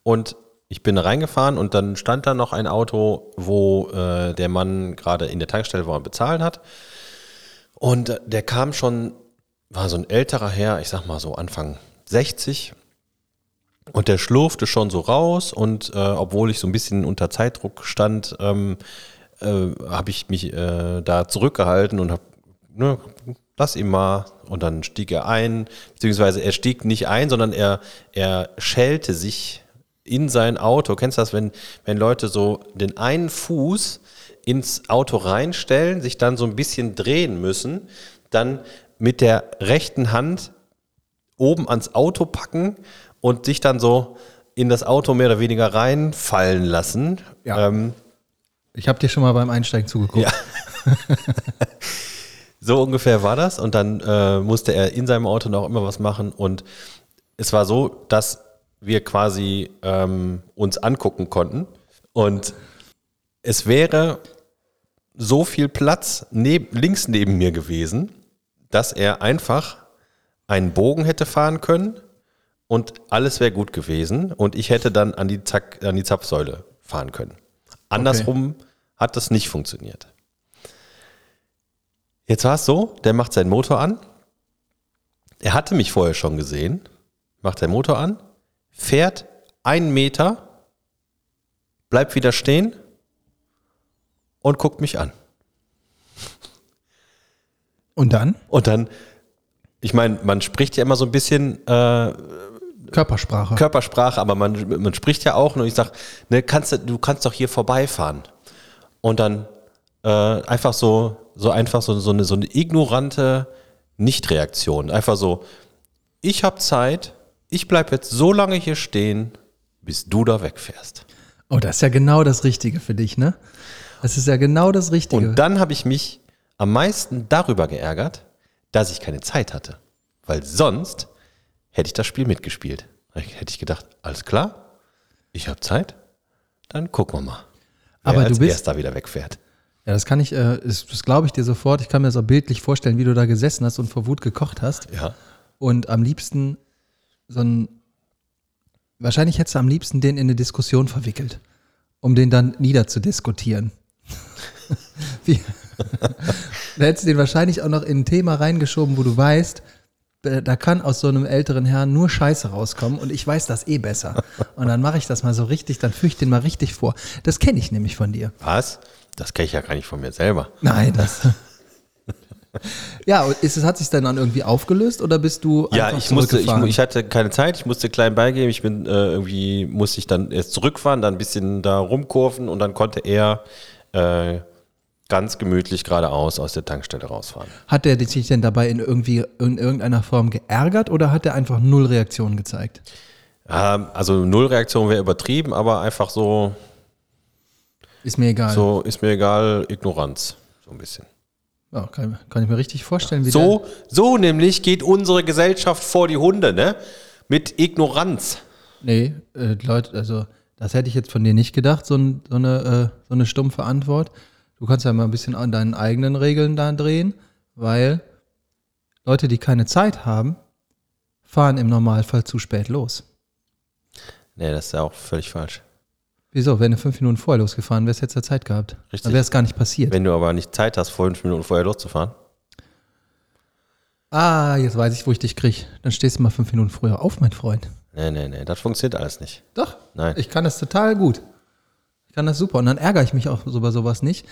Und ich bin reingefahren und dann stand da noch ein Auto, wo äh, der Mann gerade in der Tankstelle war und bezahlt hat. Und der kam schon war so ein älterer Herr, ich sag mal so Anfang 60. Und der schlurfte schon so raus und äh, obwohl ich so ein bisschen unter Zeitdruck stand, ähm, äh, habe ich mich äh, da zurückgehalten und habe, ne, lass ihn mal. Und dann stieg er ein, beziehungsweise er stieg nicht ein, sondern er, er schellte sich in sein Auto. Kennst du das, wenn, wenn Leute so den einen Fuß ins Auto reinstellen, sich dann so ein bisschen drehen müssen, dann mit der rechten Hand oben ans Auto packen und sich dann so in das Auto mehr oder weniger reinfallen lassen. Ja. Ähm, Ich habe dir schon mal beim Einsteigen zugeguckt. Ja. so ungefähr war das. Und dann äh, musste er in seinem Auto noch immer was machen. Und es war so, dass wir quasi ähm, uns angucken konnten. Und es wäre so viel Platz neb links neben mir gewesen, dass er einfach einen Bogen hätte fahren können und alles wäre gut gewesen. Und ich hätte dann an die, Zack, an die Zapfsäule fahren können. Andersrum hat das nicht funktioniert. Jetzt war es so, der macht seinen Motor an. Er hatte mich vorher schon gesehen, macht seinen Motor an, fährt einen Meter, bleibt wieder stehen und guckt mich an. Und dann? Und dann, ich meine, man spricht ja immer so ein bisschen äh, Körpersprache. Körpersprache, aber man, man spricht ja auch und ich sag, ne, kannst du, du kannst doch hier vorbeifahren. Und dann äh, einfach so, so einfach so, so, eine, so eine ignorante Nichtreaktion. Einfach so, ich habe Zeit, ich bleib jetzt so lange hier stehen, bis du da wegfährst. oh, das ist ja genau das Richtige für dich, ne? Das ist ja genau das Richtige. Und dann habe ich mich am meisten darüber geärgert, dass ich keine Zeit hatte. Weil sonst hätte ich das Spiel mitgespielt. Hätte ich gedacht, alles klar, ich habe Zeit, dann gucken wir mal. Aber du bist- erster wieder wegfährt. Ja, das kann ich, äh, das, das glaube ich dir sofort. Ich kann mir das auch bildlich vorstellen, wie du da gesessen hast und vor Wut gekocht hast. Ja. Und am liebsten so ein, wahrscheinlich hättest du am liebsten den in eine Diskussion verwickelt, um den dann niederzudiskutieren. wie, da hättest du den wahrscheinlich auch noch in ein Thema reingeschoben, wo du weißt, da kann aus so einem älteren Herrn nur Scheiße rauskommen und ich weiß das eh besser. Und dann mache ich das mal so richtig, dann führe ich den mal richtig vor. Das kenne ich nämlich von dir. Was? Das kenne ich ja gar nicht von mir selber. Nein, das. ja, und ist es, hat sich dann dann irgendwie aufgelöst oder bist du Ja, ich musste, ich, ich hatte keine Zeit, ich musste klein beigeben, ich bin äh, irgendwie, musste ich dann erst zurückfahren, dann ein bisschen da rumkurven und dann konnte er äh, ganz gemütlich geradeaus aus der Tankstelle rausfahren. Hat der sich denn dabei in irgendwie in irgendeiner Form geärgert oder hat er einfach null Reaktion gezeigt? Ähm, also Nullreaktion wäre übertrieben, aber einfach so, Ist mir egal. so ist mir egal, Ignoranz. So ein bisschen. Ja, kann, kann ich mir richtig vorstellen, wie So, so nämlich geht unsere Gesellschaft vor die Hunde, ne? Mit Ignoranz. Nee, äh, Leute, also das hätte ich jetzt von dir nicht gedacht, so, ein, so, eine, äh, so eine stumpfe Antwort. Du kannst ja mal ein bisschen an deinen eigenen Regeln da drehen, weil Leute, die keine Zeit haben, fahren im Normalfall zu spät los. Nee, das ist ja auch völlig falsch. Wieso? Wenn du fünf Minuten vorher losgefahren wärst, hättest du Zeit gehabt. Richtig. Dann wäre es gar nicht passiert. Wenn du aber nicht Zeit hast, fünf Minuten vorher loszufahren. ah, jetzt weiß ich, wo ich dich kriege. Dann stehst du mal fünf Minuten früher auf, mein Freund. Nee, nee, nee, das funktioniert alles nicht. Doch. Nein. Ich kann das total gut. Kann das super. Und dann ärgere ich mich auch so bei sowas nicht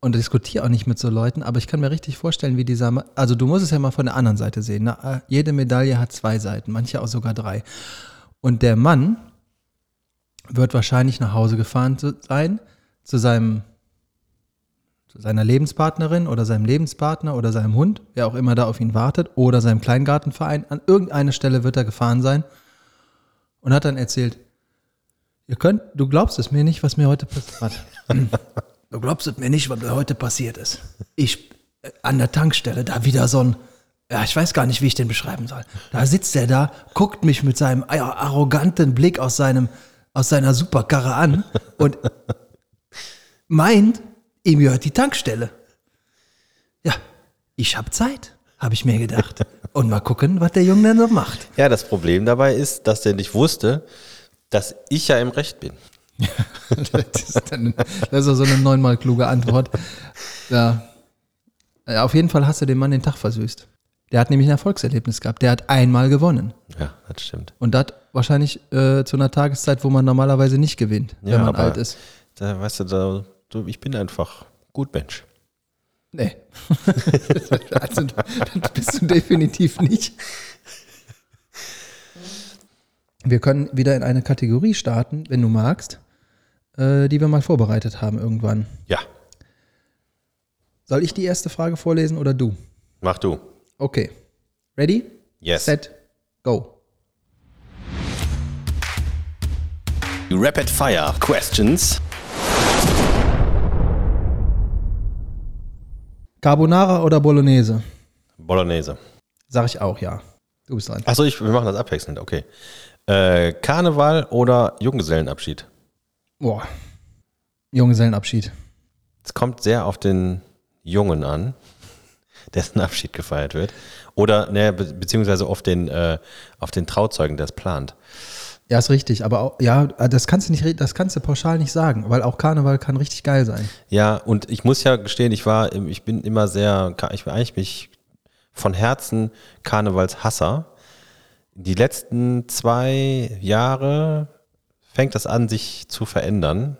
und diskutiere auch nicht mit so Leuten. Aber ich kann mir richtig vorstellen, wie dieser, Ma- also du musst es ja mal von der anderen Seite sehen. Ne? Jede Medaille hat zwei Seiten, manche auch sogar drei. Und der Mann wird wahrscheinlich nach Hause gefahren zu sein, zu seinem zu seiner Lebenspartnerin oder seinem Lebenspartner oder seinem Hund, wer auch immer da auf ihn wartet, oder seinem Kleingartenverein. An irgendeine Stelle wird er gefahren sein und hat dann erzählt, ihr könnt, du glaubst es mir nicht, was mir heute passiert Du glaubst es mir nicht, was mir heute passiert ist. Ich äh, an der Tankstelle, da wieder so ein, ja, ich weiß gar nicht, wie ich den beschreiben soll. Da sitzt er da, guckt mich mit seinem arroganten Blick aus seinem, aus seiner Superkarre an und meint, ihm gehört die Tankstelle. Ja, ich hab Zeit, habe ich mir gedacht. Und mal gucken, was der Junge denn so macht. Ja, das Problem dabei ist, dass der nicht wusste, dass ich ja im Recht bin. Das ist, dann, das ist so eine neunmal kluge Antwort. Ja. Auf jeden Fall hast du dem Mann den Tag versüßt. Der hat nämlich ein Erfolgserlebnis gehabt. Der hat einmal gewonnen. Ja, das stimmt. Und das wahrscheinlich äh, zu einer Tageszeit, wo man normalerweise nicht gewinnt, Ja, wenn man alt ist. Da, weißt du, da, du, ich bin einfach gut Mensch. Nee. also, das bist du definitiv nicht. Wir können wieder in eine Kategorie starten, wenn du magst, äh, die wir mal vorbereitet haben irgendwann. Ja, Soll ich die erste Frage vorlesen oder du? mach du. Okay. Ready? Yes. Set, go. Rapid Fire Questions. Carbonara oder Bolognese? Bolognese. Sag ich auch, ja. Du bist dran. Achso, wir machen das abwechselnd, okay. Äh, Karneval oder Junggesellenabschied? Boah. Junggesellenabschied. Es kommt sehr auf den Jungen an, dessen Abschied gefeiert wird. Oder, ne, be beziehungsweise auf den, äh, auf den Trauzeugen, der es plant. Ja, ist richtig, aber auch, ja, das kannst du nicht, das kannst du pauschal nicht sagen, weil auch Karneval kann richtig geil sein. Ja, und ich muss ja gestehen, ich war, ich bin immer sehr, ich bin eigentlich mich von Herzen Karnevalshasser. Die letzten zwei Jahre fängt das an, sich zu verändern.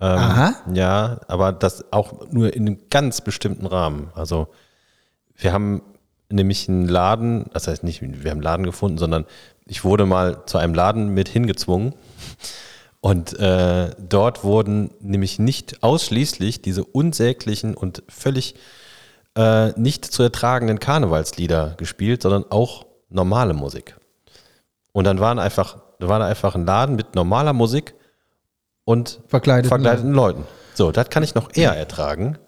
Ähm, Aha. Ja, aber das auch nur in einem ganz bestimmten Rahmen. Also wir haben nämlich einen Laden, das heißt nicht, wir haben einen Laden gefunden, sondern ich wurde mal zu einem Laden mit hingezwungen. Und äh, dort wurden nämlich nicht ausschließlich diese unsäglichen und völlig äh, nicht zu ertragenden Karnevalslieder gespielt, sondern auch normale Musik. Und dann waren einfach, da war da einfach ein Laden mit normaler Musik und Verkleideten verkleideten Leuten. So, das kann ich noch eher ertragen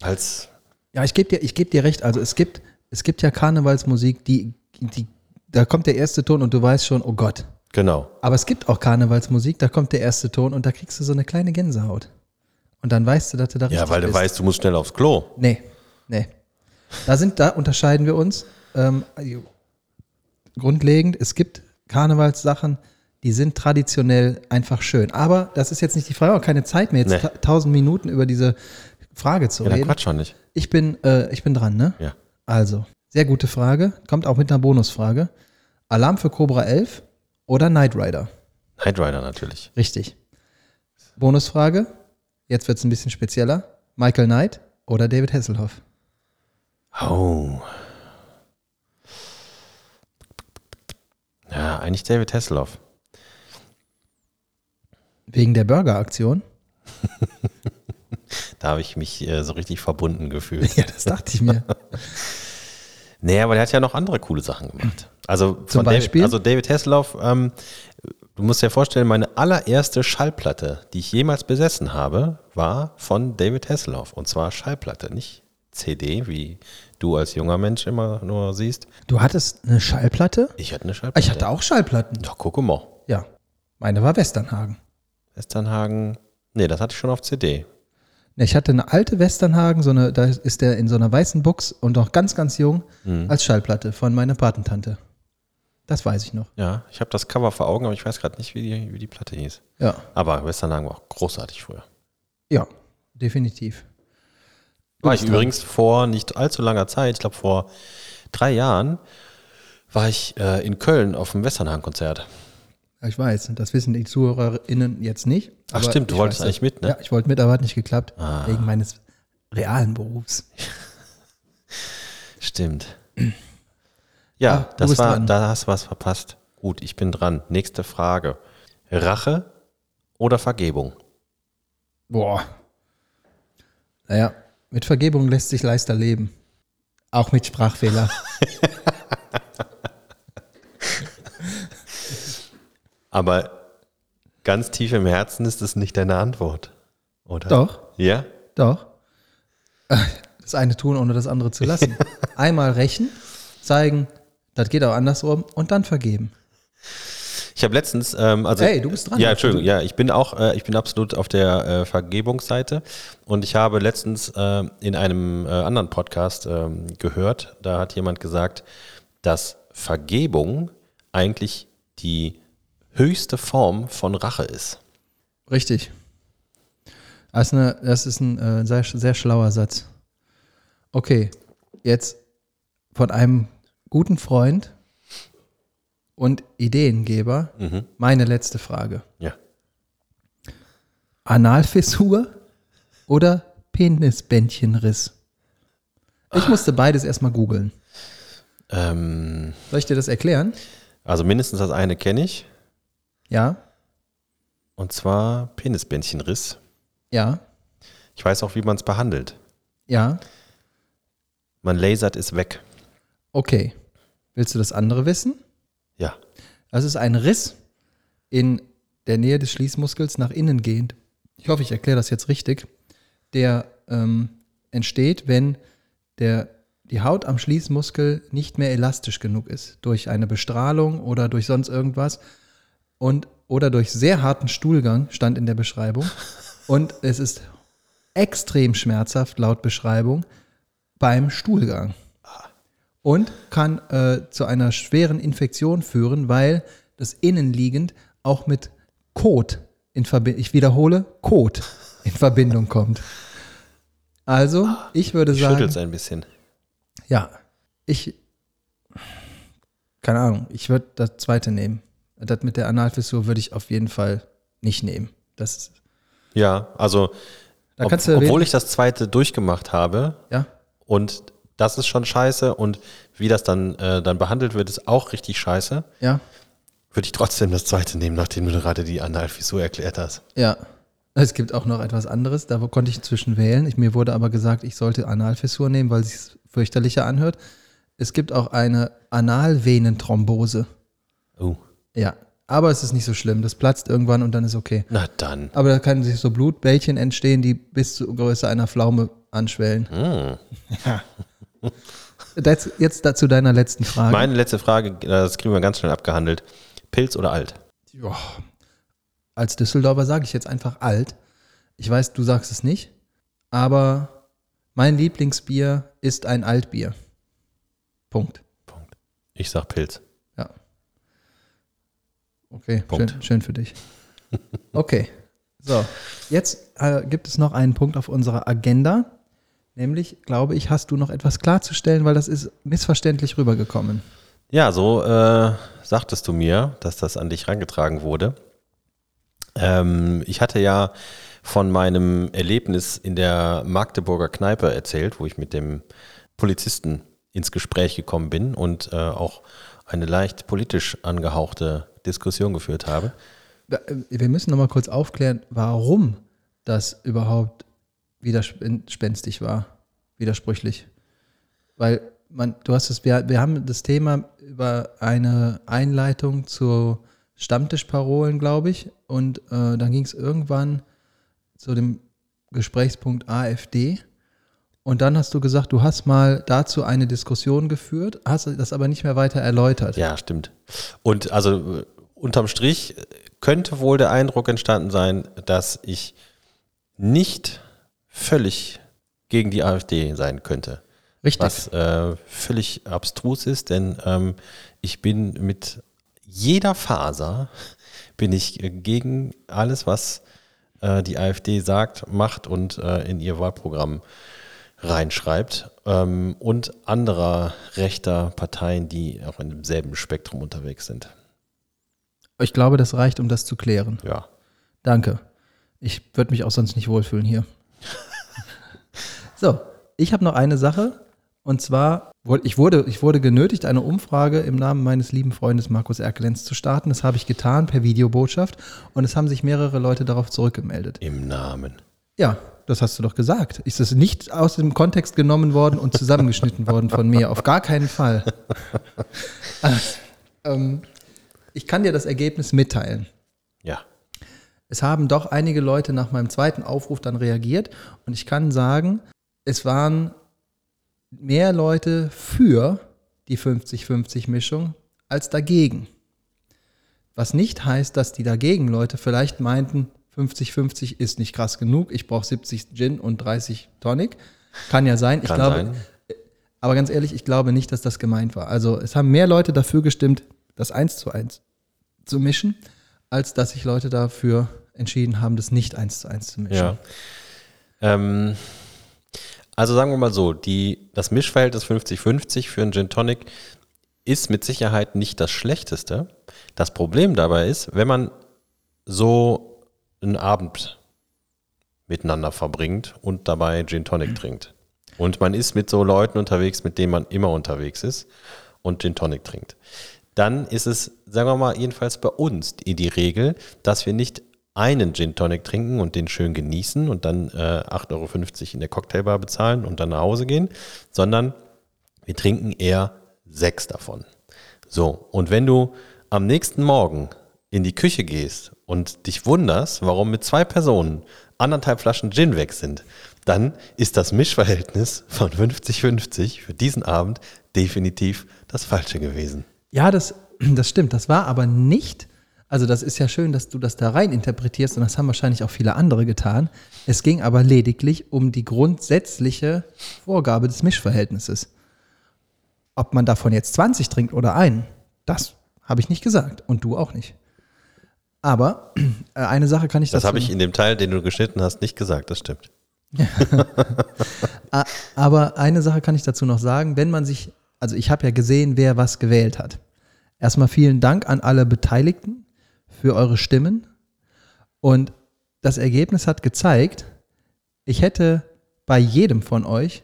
als Ja, ich gebe dir, ich geb dir recht. Also es gibt, es gibt ja Karnevalsmusik, die, die, da kommt der erste Ton und du weißt schon, oh Gott. genau. Aber es gibt auch Karnevalsmusik, da kommt der erste Ton und da kriegst du so eine kleine Gänsehaut. Und dann weißt du, dass du da Ja, richtig weil du bist. weißt, du musst schnell aufs Klo. Nee, nee. Da sind, da unterscheiden wir uns. Ähm, grundlegend, es gibt Karnevalssachen, die sind traditionell einfach schön. Aber das ist jetzt nicht die Frage, auch keine Zeit mehr, jetzt Nee. tausend Minuten über diese Frage zu Ja, reden. quatsch schon nicht. Ich bin, äh, ich bin dran, ne? Ja. Also, sehr gute Frage. Kommt auch mit einer Bonusfrage. Alarm für Cobra 11 oder Knight Rider? Knight Rider natürlich. Richtig. Bonusfrage. Jetzt wird es ein bisschen spezieller. Michael Knight oder David Hasselhoff? Oh. Ja, eigentlich David Hasselhoff. Wegen der Burger-Aktion? Da habe ich mich äh, so richtig verbunden gefühlt. Ja, das dachte ich mir. Nee, aber der hat ja noch andere coole Sachen gemacht. Also Zum von David, Beispiel? also David Hasselhoff, ähm, du musst dir vorstellen, meine allererste Schallplatte, die ich jemals besessen habe, war von David Hasselhoff. Und zwar Schallplatte, nicht CD, wie du als junger Mensch immer nur siehst. Du hattest eine Schallplatte? Ich hatte eine Ah, Schallplatte. Ich hatte auch Schallplatten. Doch, guck mal. Ja. Meine war Westernhagen. Westernhagen. Nee, das hatte ich schon auf CD. Ne, Ich hatte eine alte Westernhagen, so eine, da ist der in so einer weißen Box und noch ganz, ganz jung als Schallplatte von meiner Patentante. Das weiß ich noch. Ja, ich habe das Cover vor Augen, aber ich weiß gerade nicht, wie die, wie die Platte hieß. Ja. Aber Westernhagen war auch großartig früher. Ja, definitiv. War ich übrigens vor nicht allzu langer Zeit, ich glaube vor drei Jahren, war ich äh, in Köln auf dem Westernhagen-Konzert. Ja, Ich weiß, das wissen die ZuhörerInnen jetzt nicht. Ach stimmt, du wolltest weiß eigentlich mit, ne? Ja, ich wollte mit, aber hat nicht geklappt. Ah. Wegen meines realen Berufs. Stimmt. Ja, Ah, das war, dran. da hast du was verpasst. Gut, ich bin dran. Nächste Frage. Rache oder Vergebung? Boah. Naja, mit Vergebung lässt sich leichter leben. Auch mit Sprachfehler. Aber ganz tief im Herzen ist das nicht deine Antwort, oder? Doch. Ja? Doch. Das eine tun, ohne das andere zu lassen. Einmal rächen, zeigen, das geht auch andersrum und dann vergeben. Ich habe letztens, ähm, also Hey, du bist dran. Ja, Entschuldigung, ja, ich bin auch, äh, ich bin absolut auf der äh, Vergebungsseite und ich habe letztens äh, in einem äh, anderen Podcast ähm, gehört, da hat jemand gesagt, dass Vergebung eigentlich die höchste Form von Rache ist. Richtig. Das ist, eine, das ist ein äh, sehr, sehr schlauer Satz. Okay, jetzt von einem guten Freund und Ideengeber meine letzte Frage. Ja. Analfissur oder Penisbändchenriss? Ich musste beides erstmal googeln. Ähm, Soll ich dir das erklären? also mindestens das eine kenne ich. Ja, Und zwar Penisbändchenriss. ja, Ich weiß auch, wie man es behandelt. ja. Man lasert es weg. Okay. Willst du das andere wissen? Ja. Das ist ein Riss in der Nähe des Schließmuskels nach innen gehend. Ich hoffe, ich erkläre das jetzt richtig. Der ähm, entsteht, wenn der, die Haut am Schließmuskel nicht mehr elastisch genug ist. Durch eine Bestrahlung oder durch sonst irgendwas. Und, oder durch sehr harten Stuhlgang, stand in der Beschreibung. Und es ist extrem schmerzhaft, laut Beschreibung, beim Stuhlgang und kann äh, zu einer schweren Infektion führen, weil das innenliegend auch mit Kot in Verbindung, ich wiederhole, Kot in Verbindung kommt. Also, ich würde Ich sagen, schüttel's ein bisschen. ja, ich, keine Ahnung, ich würde das zweite nehmen. Das mit der Analfissur würde ich auf jeden Fall nicht nehmen. Das, Ja, also ob, obwohl ich das zweite durchgemacht habe ja, und das ist schon scheiße und wie das dann, äh, dann behandelt wird, ist auch richtig scheiße, ja, würde ich trotzdem das zweite nehmen, nachdem du gerade die Analfissur erklärt hast. Ja. Es gibt auch noch etwas anderes, da konnte ich inzwischen wählen. Ich, mir wurde aber gesagt, ich sollte Analfissur nehmen, weil es sich fürchterlicher anhört. Es gibt auch eine Analvenenthrombose. Oh, Ja. Aber es ist nicht so schlimm. Das platzt irgendwann und dann ist okay. na dann. Aber da können sich so Blutbällchen entstehen, die bis zur Größe einer Pflaume anschwellen. Hm. Das, jetzt dazu deiner letzten Frage. Meine letzte Frage, äh, das kriegen wir ganz schnell abgehandelt. Pilz oder alt? Joa. Als Düsseldorfer sage ich jetzt einfach alt. Ich weiß, du sagst es nicht, aber mein Lieblingsbier ist ein Altbier. Punkt. Ich sag Pilz. Ja. Okay, Punkt. schön, schön für dich. Okay, so. Jetzt äh, gibt es noch einen Punkt auf unserer Agenda. Nämlich, glaube ich, hast du noch etwas klarzustellen, weil das ist missverständlich rübergekommen. Ja, so äh, sagtest du mir, dass das an dich rangetragen wurde. Ähm, ich hatte ja von meinem Erlebnis in der Magdeburger Kneipe erzählt, wo ich mit dem Polizisten ins Gespräch gekommen bin und äh, auch eine leicht politisch angehauchte Diskussion geführt habe. Äh, Wir müssen noch mal kurz aufklären, warum das überhaupt widerspenstig war, widersprüchlich. Weil man, du hast es, wir, wir haben das Thema über eine Einleitung zu Stammtischparolen, glaube ich, und äh, dann ging es irgendwann zu dem Gesprächspunkt AfD. Und dann hast du gesagt, du hast mal dazu eine Diskussion geführt, hast das aber nicht mehr weiter erläutert. Ja, stimmt. Und also äh, unterm Strich könnte wohl der Eindruck entstanden sein, dass ich nicht völlig gegen die AfD sein könnte. Richtig. Was äh, völlig abstrus ist, denn ähm, ich bin mit jeder Faser bin ich äh, gegen alles, was äh, die AfD sagt, macht und äh, in ihr Wahlprogramm reinschreibt ähm, und anderer rechter Parteien, die auch in demselben Spektrum unterwegs sind. Ich glaube, das reicht, um das zu klären. Ja. Danke. Ich würde mich auch sonst nicht wohlfühlen hier. so, ich habe noch eine Sache. Und zwar, ich wurde, ich wurde genötigt, eine Umfrage im Namen meines lieben Freundes Markus Erkelenz zu starten. Das habe ich getan per Videobotschaft. Und es haben sich mehrere Leute darauf zurückgemeldet. Im Namen. Ja, das hast du doch gesagt. Ist das nicht aus dem Kontext genommen worden und zusammengeschnitten worden von mir? Auf gar keinen Fall. ähm, ich kann dir das Ergebnis mitteilen. Es haben doch einige Leute nach meinem zweiten Aufruf dann reagiert und ich kann sagen, es waren mehr Leute für die 50-50-Mischung als dagegen. Was nicht heißt, dass die dagegen Leute vielleicht meinten, 50-50 ist nicht krass genug, ich brauche 70 Gin und 30 Tonic. Kann ja sein. Ich Kann glaube, sein. aber ganz ehrlich, ich glaube nicht, dass das gemeint war. Also es haben mehr Leute dafür gestimmt, das eins zu eins zu mischen, als dass sich Leute dafür entschieden haben, das nicht eins zu eins zu mischen. Ja. Ähm, Also sagen wir mal so, die, das Mischverhältnis 50-50 für einen Gin Tonic ist mit Sicherheit nicht das Schlechteste. Das Problem dabei ist, wenn man so einen Abend miteinander verbringt und dabei Gin Tonic trinkt. Und man ist mit so Leuten unterwegs, mit denen man immer unterwegs ist und Gin Tonic trinkt. Dann ist es, sagen wir mal, jedenfalls bei uns die, Regel, dass wir nicht einen Gin Tonic trinken und den schön genießen und dann äh, 8,50 Euro in der Cocktailbar bezahlen und dann nach Hause gehen, sondern wir trinken eher sechs davon. So, und wenn du am nächsten Morgen in die Küche gehst und dich wunderst, warum mit zwei Personen anderthalb Flaschen Gin weg sind, dann ist das Mischverhältnis von 50-50 für diesen Abend definitiv das Falsche gewesen. Ja, das, das stimmt. Das war aber nicht, also das ist ja schön, dass du das da rein interpretierst und das haben wahrscheinlich auch viele andere getan. Es ging aber lediglich um die grundsätzliche Vorgabe des Mischverhältnisses. Ob man davon jetzt 20 trinkt oder einen, das habe ich nicht gesagt und du auch nicht. Aber äh, eine Sache kann ich Das dazu- habe ich in dem Teil, den du geschnitten hast, nicht gesagt, das stimmt. Aber eine Sache kann ich dazu noch sagen, wenn man sich, also ich habe ja gesehen, wer was gewählt hat. Erstmal vielen Dank an alle Beteiligten für eure Stimmen. Und das Ergebnis hat gezeigt, ich hätte bei jedem von euch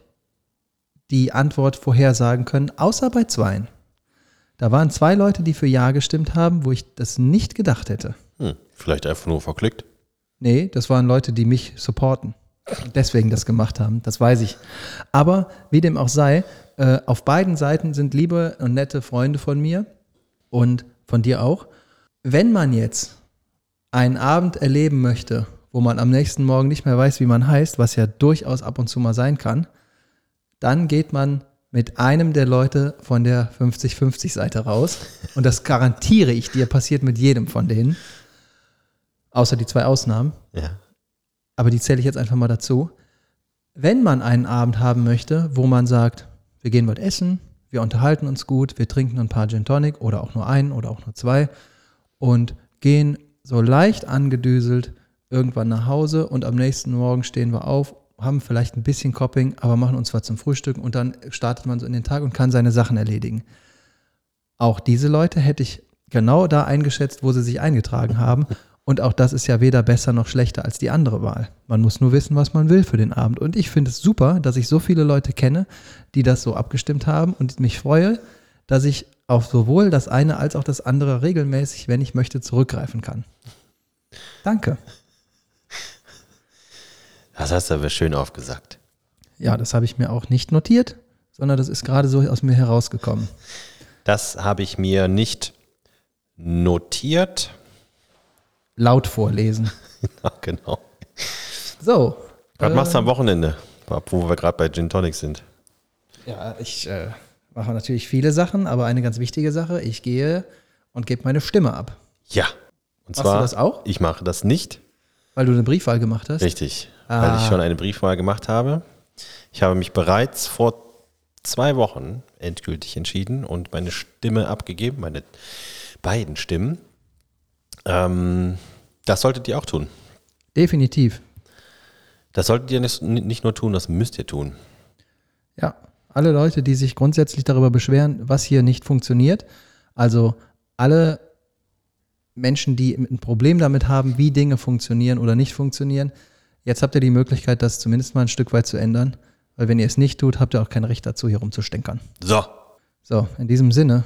die Antwort vorhersagen können, außer bei zweien. Da waren zwei Leute, die für Ja gestimmt haben, wo ich das nicht gedacht hätte. Hm, vielleicht einfach nur verklickt. Nee, das waren Leute, die mich supporten. Deswegen das gemacht haben, das weiß ich. Aber wie dem auch sei, äh, auf beiden Seiten sind liebe und nette Freunde von mir und von dir auch. Wenn man jetzt einen Abend erleben möchte, wo man am nächsten Morgen nicht mehr weiß, wie man heißt, was ja durchaus ab und zu mal sein kann, dann geht man mit einem der Leute von der 50-50-Seite raus. Und das garantiere ich dir, passiert mit jedem von denen. Außer die zwei Ausnahmen Ja. Aber die zähle ich jetzt einfach mal dazu. Wenn man einen Abend haben möchte, wo man sagt, wir gehen was essen, wir unterhalten uns gut, wir trinken ein paar Gin Tonic oder auch nur einen oder auch nur zwei und gehen so leicht angedüselt irgendwann nach Hause und am nächsten Morgen stehen wir auf, haben vielleicht ein bisschen Copping, aber machen uns was zum Frühstück und dann startet man so in den Tag und kann seine Sachen erledigen. Auch diese Leute hätte ich genau da eingeschätzt, wo sie sich eingetragen haben. Und auch das ist ja weder besser noch schlechter als die andere Wahl. Man muss nur wissen, was man will für den Abend. Und ich finde es super, dass ich so viele Leute kenne, die das so abgestimmt haben und mich freue, dass ich auf sowohl das eine als auch das andere regelmäßig, wenn ich möchte, zurückgreifen kann. Danke. Das hast du aber schön aufgesagt. Ja, das habe ich mir auch nicht notiert, sondern das ist gerade so aus mir herausgekommen. Das habe ich mir nicht notiert. Laut vorlesen. Ja, genau. So. Was äh, machst du am Wochenende? Wo wir gerade bei Gin Tonic sind. Ja, ich äh, mache natürlich viele Sachen, aber eine ganz wichtige Sache, ich gehe und gebe meine Stimme ab. Ja. Und Machst zwar, du das auch? ich mache das nicht. Weil du eine Briefwahl gemacht hast? Richtig. Ah. Weil ich schon eine Briefwahl gemacht habe. Ich habe mich bereits vor zwei Wochen endgültig entschieden und meine Stimme abgegeben, meine beiden Stimmen. Ähm, das solltet ihr auch tun. Definitiv. Das solltet ihr nicht, nicht nur tun, das müsst ihr tun. Ja. Alle Leute, die sich grundsätzlich darüber beschweren, was hier nicht funktioniert, also alle Menschen, die ein Problem damit haben, wie Dinge funktionieren oder nicht funktionieren, jetzt habt ihr die Möglichkeit, das zumindest mal ein Stück weit zu ändern. Weil wenn ihr es nicht tut, habt ihr auch kein Recht dazu, hier rumzustänkern. So. So, in diesem Sinne,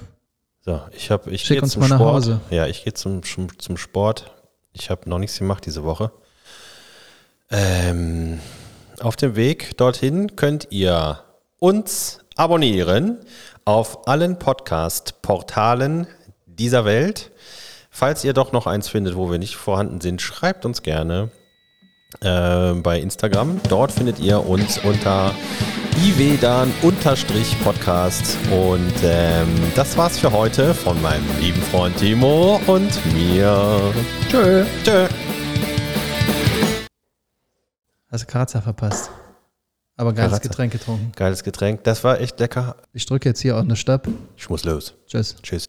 So, ich habe ich Schick gehe uns zum mal nach Sport. Hause. Ja, ich gehe zum, zum, zum Sport. Ich habe noch nichts gemacht diese Woche. Ähm, auf dem Weg dorthin könnt ihr uns abonnieren auf allen Podcast-Portalen dieser Welt. Falls ihr doch noch eins findet, wo wir nicht vorhanden sind, schreibt uns gerne äh, bei Instagram. Dort findet ihr uns unter iwedan-podcast. Und ähm, das war's für heute von meinem lieben Freund Timo und mir. tschö. Tschö. Hast du Karazza verpasst. Aber geiles Karazza. Getränk getrunken. Geiles Getränk. Das war echt lecker. Ich drücke jetzt hier auf eine Stopp. Ich muss los. Tschüss. Tschüss.